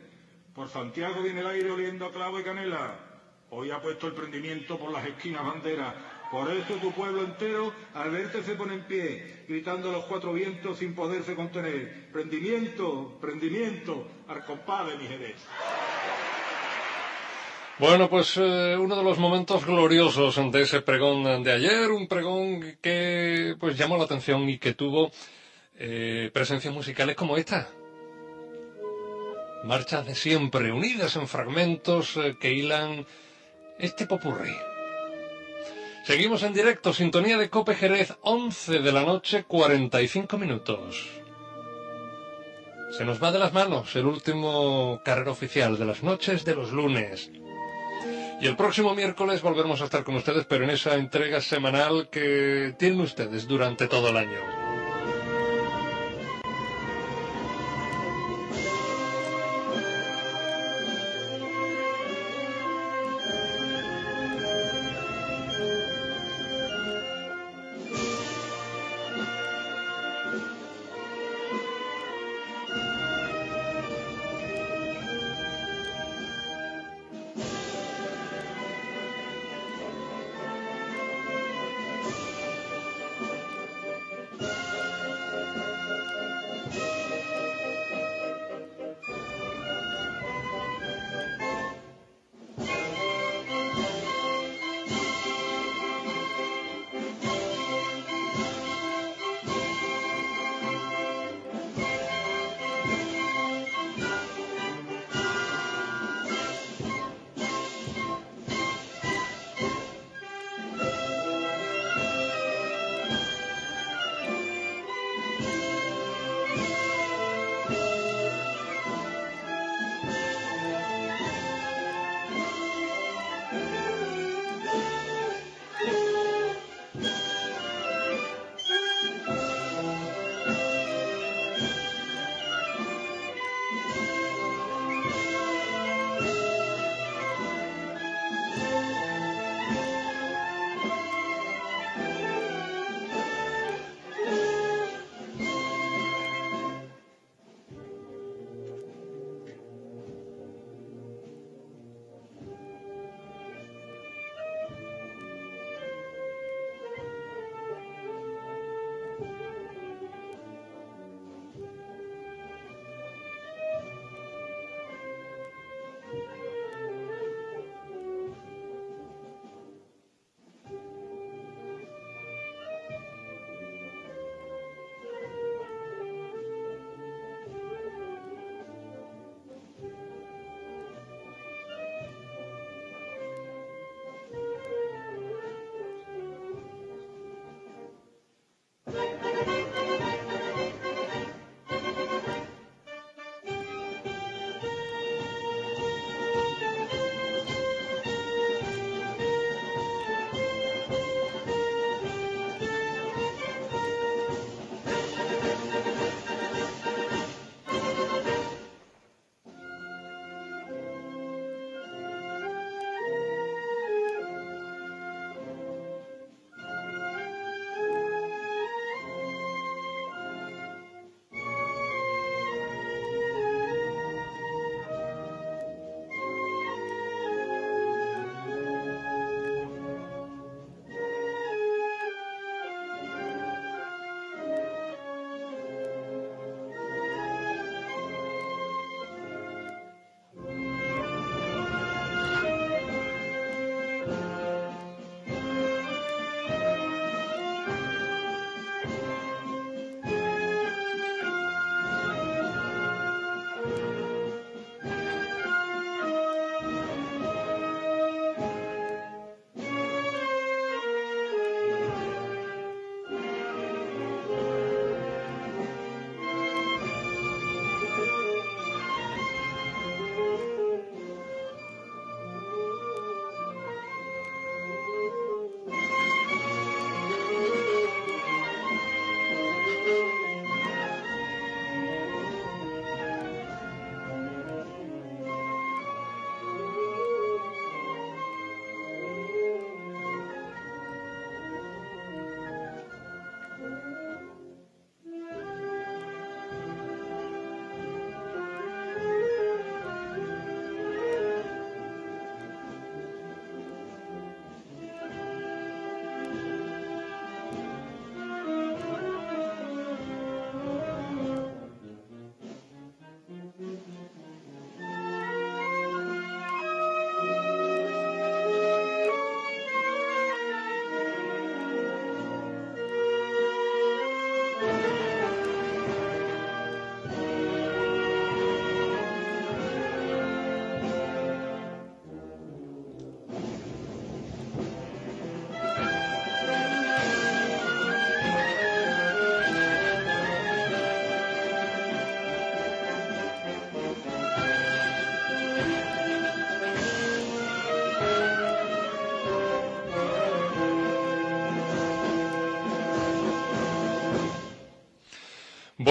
Por Santiago viene el aire oliendo a clavo y canela. Hoy ha puesto el prendimiento por las esquinas banderas. Por eso tu pueblo entero al verte se pone en pie, gritando a los cuatro vientos sin poderse contener. Prendimiento, prendimiento, al mi Jerez. Bueno, pues eh, uno de los momentos gloriosos de ese pregón de ayer, un pregón que pues llamó la atención y que tuvo eh, presencias musicales como esta. Marchas de siempre, unidas en fragmentos eh, que hilan este popurrí. Seguimos en directo, sintonía de Cope Jerez, 11 de la noche, 45 minutos. Se nos va de las manos el último carrera oficial de las noches de los lunes. Y el próximo miércoles volveremos a estar con ustedes, pero en esa entrega semanal que tienen ustedes durante todo el año.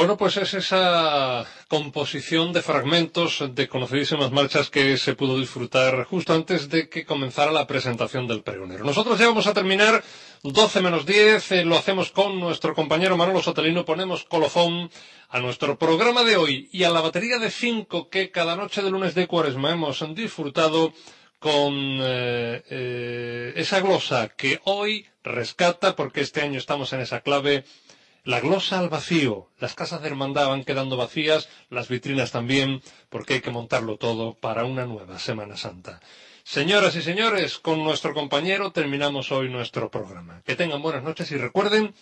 Bueno, pues es esa composición de fragmentos de conocidísimas marchas que se pudo disfrutar justo antes de que comenzara la presentación del pregonero. Nosotros ya vamos a terminar 12 menos 10, eh, lo hacemos con nuestro compañero Manolo Sotelino, ponemos colofón a nuestro programa de hoy y a la batería de cinco que cada noche de lunes de cuaresma hemos disfrutado con eh, eh, esa glosa que hoy rescata, porque este año estamos en esa clave, la glosa al vacío. Las casas de hermandad van quedando vacías, las vitrinas también, porque hay que montarlo todo para una nueva Semana Santa. Señoras y señores, con nuestro compañero terminamos hoy nuestro programa. Que tengan buenas noches y recuerden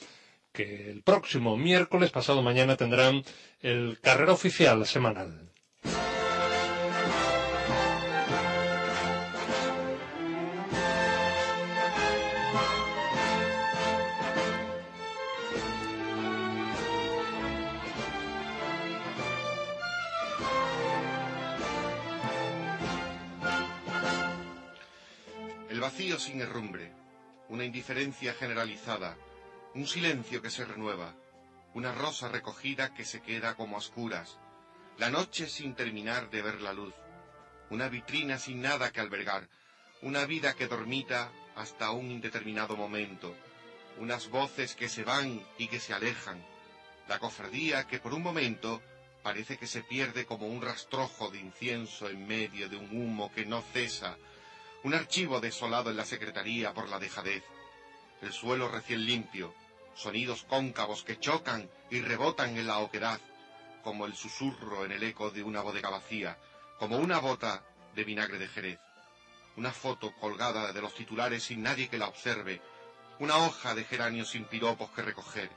que el próximo miércoles, pasado mañana, tendrán el carrera oficial semanal. Vacío sin herrumbre, una indiferencia generalizada, un silencio que se renueva, una rosa recogida que se queda como a oscuras, la noche sin terminar de ver la luz, una vitrina sin nada que albergar, una vida que dormita hasta un indeterminado momento, unas voces que se van y que se alejan, la cofradía que por un momento parece que se pierde como un rastrojo de incienso en medio de un humo que no cesa, un archivo desolado en la secretaría por la dejadez, el suelo recién limpio, sonidos cóncavos que chocan y rebotan en la oquedad, como el susurro en el eco de una bodega vacía, como una bota de vinagre de Jerez, una foto colgada de los titulares sin nadie que la observe, una hoja de geranio sin piropos que recoger,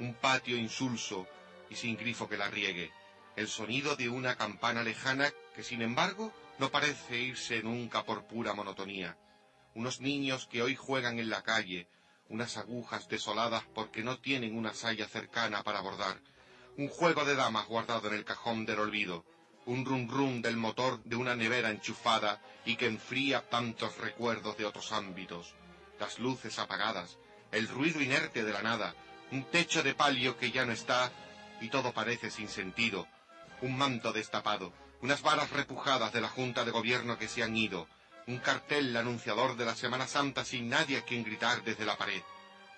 un patio insulso y sin grifo que la riegue, el sonido de una campana lejana que sin embargo no parece irse nunca por pura monotonía. Unos niños que hoy juegan en la calle, unas agujas desoladas porque no tienen una saya cercana para bordar, un juego de damas guardado en el cajón del olvido, un rum rum del motor de una nevera enchufada y que enfría tantos recuerdos de otros ámbitos, las luces apagadas, el ruido inerte de la nada, un techo de palio que ya no está y todo parece sin sentido, un manto destapado, unas varas repujadas de la Junta de Gobierno que se han ido, un cartel anunciador de la Semana Santa sin nadie a quien gritar desde la pared,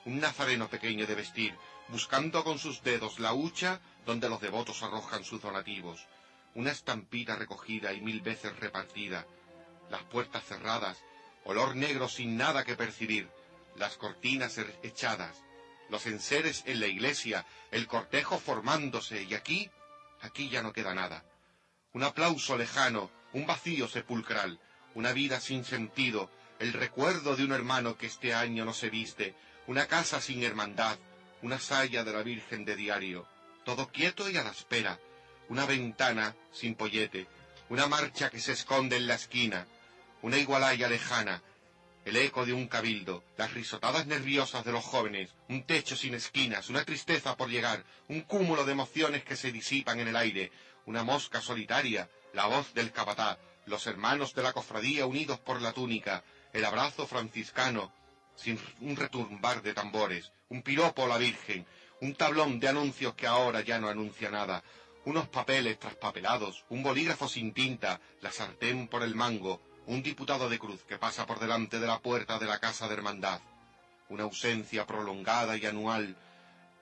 un nazareno pequeño de vestir, buscando con sus dedos la hucha donde los devotos arrojan sus donativos, una estampida recogida y mil veces repartida, las puertas cerradas, olor negro sin nada que percibir, las cortinas er-, echadas, los enseres en la iglesia, el cortejo formándose, y aquí, aquí ya no queda nada un aplauso lejano, un vacío sepulcral, una vida sin sentido, el recuerdo de un hermano que este año no se viste, una casa sin hermandad, una saya de la Virgen de diario, todo quieto y a la espera, una ventana sin pollete, una marcha que se esconde en la esquina, una igualaya lejana, el eco de un cabildo, las risotadas nerviosas de los jóvenes, un techo sin esquinas, una tristeza por llegar, un cúmulo de emociones que se disipan en el aire, una mosca solitaria, la voz del capatá, los hermanos de la cofradía unidos por la túnica, el abrazo franciscano, sin un retumbar de tambores, un piropo la Virgen, un tablón de anuncios que ahora ya no anuncia nada, unos papeles traspapelados, un bolígrafo sin tinta, la sartén por el mango, un diputado de cruz que pasa por delante de la puerta de la casa de hermandad, una ausencia prolongada y anual,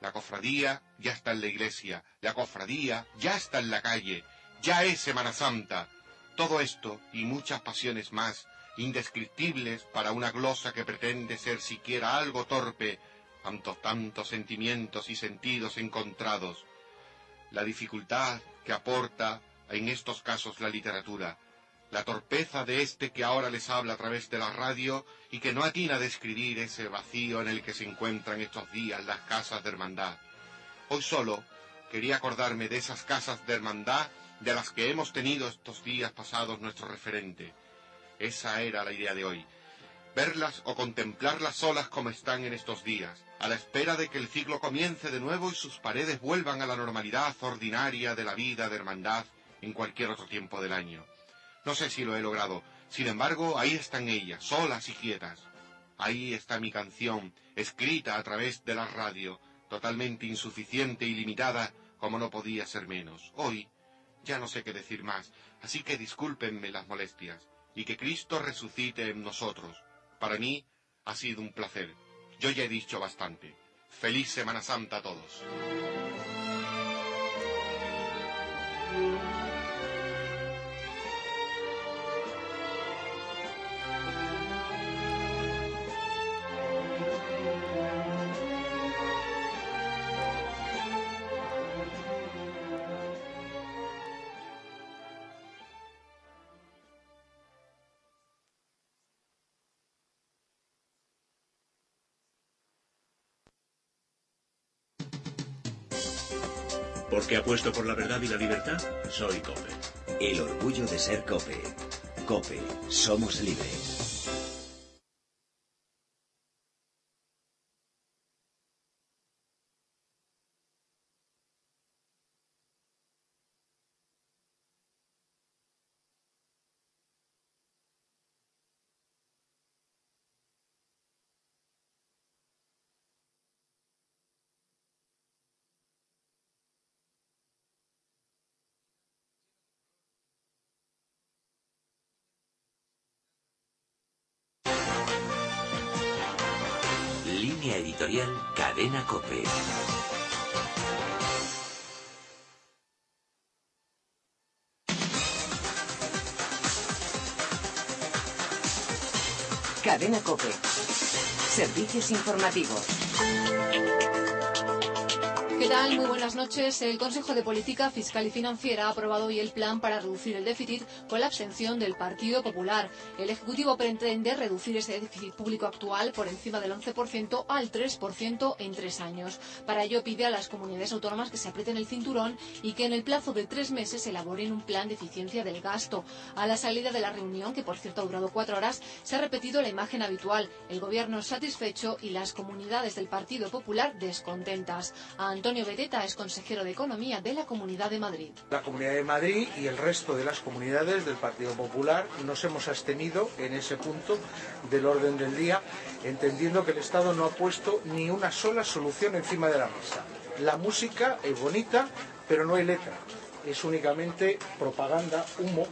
la cofradía ya está en la iglesia, la cofradía ya está en la calle, ya es Semana Santa. Todo esto y muchas pasiones más, indescriptibles para una glosa que pretende ser siquiera algo torpe, tantos, tantos sentimientos y sentidos encontrados. La dificultad que aporta en estos casos la literatura, la torpeza de este que ahora les habla a través de la radio y que no atina a describir ese vacío en el que se encuentran estos días las casas de hermandad. Hoy solo quería acordarme de esas casas de hermandad de las que hemos tenido estos días pasados nuestro referente. Esa era la idea de hoy. Verlas o contemplarlas solas como están en estos días, a la espera de que el ciclo comience de nuevo y sus paredes vuelvan a la normalidad ordinaria de la vida de hermandad en cualquier otro tiempo del año. No sé si lo he logrado. Sin embargo, ahí están ellas, solas y quietas. Ahí está mi canción, escrita a través de la radio, totalmente insuficiente y limitada como no podía ser menos. Hoy ya no sé qué decir más, así que discúlpenme las molestias, y que Cristo resucite en nosotros. Para mí ha sido un placer. Yo ya he dicho bastante. Feliz Semana Santa a todos. Porque apuesto por la verdad y la libertad, soy COPE. El orgullo de ser COPE. COPE. Somos libres. Editorial Cadena Cope. Cadena Cope. Servicios informativos. ¿Qué tal? Muy buenas noches. El Consejo de Política Fiscal y Financiera ha aprobado hoy el plan para reducir el déficit con la abstención del Partido Popular. El Ejecutivo pretende reducir ese déficit público actual por encima del 11% al 3% en tres años. Para ello pide a las comunidades autónomas que se aprieten el cinturón y que en el plazo de tres meses elaboren un plan de eficiencia del gasto. A la salida de la reunión, que por cierto ha durado cuatro horas, se ha repetido la imagen habitual. El Gobierno satisfecho y las comunidades del Partido Popular descontentas. A Antonio Es consejero de Economía de la Comunidad de Madrid. La Comunidad de Madrid y el resto de las comunidades del Partido Popular nos hemos abstenido en ese punto del orden del día, entendiendo que el Estado no ha puesto ni una sola solución encima de la mesa. La música es bonita, pero no hay letra. Es únicamente propaganda, humo,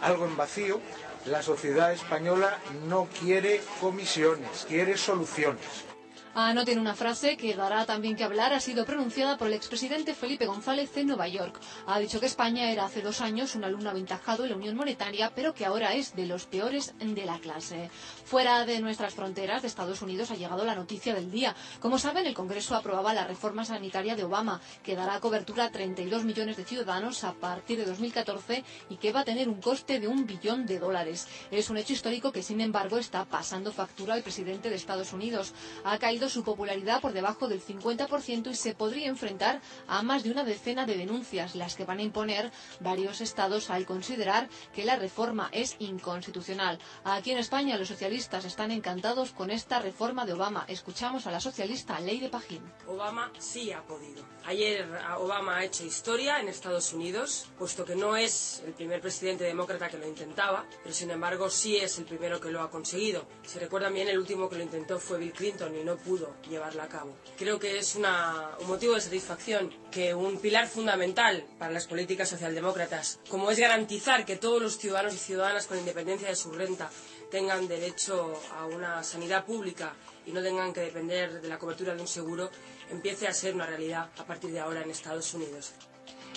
algo en vacío. La sociedad española no quiere comisiones, quiere soluciones. Anoten Ah, una frase que dará también que hablar. Ha sido pronunciada por el expresidente Felipe González en Nueva York. Ha dicho que España era hace dos años un alumno aventajado en la Unión Monetaria, pero que ahora es de los peores de la clase. Fuera de nuestras fronteras de Estados Unidos ha llegado la noticia del día. Como saben, el Congreso aprobaba la reforma sanitaria de Obama, que dará cobertura a 32 millones de ciudadanos a partir de 2014 y que va a tener un coste de un billón de dólares. Es un hecho histórico que, sin embargo, está pasando factura al presidente de Estados Unidos. Ha caído su popularidad por debajo del 50% y se podría enfrentar a más de una decena de denuncias, las que van a imponer varios estados al considerar que la reforma es inconstitucional. Aquí en España los socialistas están encantados con esta reforma de Obama. Escuchamos a la socialista Leire Pajín. Obama sí ha podido. Ayer Obama ha hecho historia en Estados Unidos, puesto que no es el primer presidente demócrata que lo intentaba, pero sin embargo sí es el primero que lo ha conseguido. Si recuerdan bien, el último que lo intentó fue Bill Clinton y no pudo llevarla a cabo. Creo que es una, un motivo de satisfacción que un pilar fundamental para las políticas socialdemócratas, como es garantizar que todos los ciudadanos y ciudadanas, con independencia de su renta, tengan derecho a una sanidad pública y no tengan que depender de la cobertura de un seguro, empiece a ser una realidad a partir de ahora en Estados Unidos.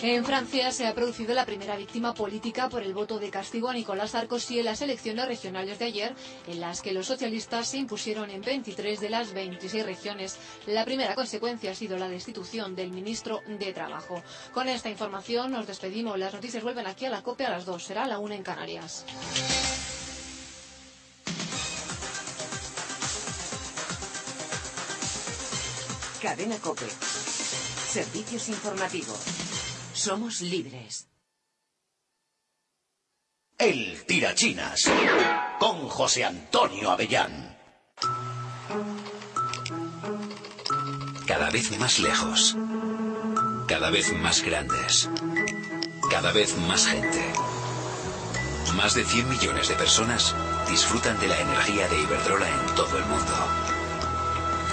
En Francia se ha producido la primera víctima política por el voto de castigo a Nicolás Sarkozy en las elecciones regionales de ayer, en las que los socialistas se impusieron en 23 de las 26 regiones. La primera consecuencia ha sido la destitución del ministro de Trabajo. Con esta información nos despedimos. Las noticias vuelven aquí a la COPE a las 2. Será la 1 en Canarias. Cadena Cope. Servicios informativos. Somos libres. El Tirachinas con José Antonio Avellán. Cada vez más lejos. Cada vez más grandes. Cada vez más gente. Más de 100 millones de personas disfrutan de la energía de Iberdrola en todo el mundo.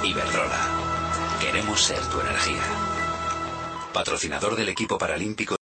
Iberdrola. Queremos ser tu energía. patrocinador del equipo paralímpico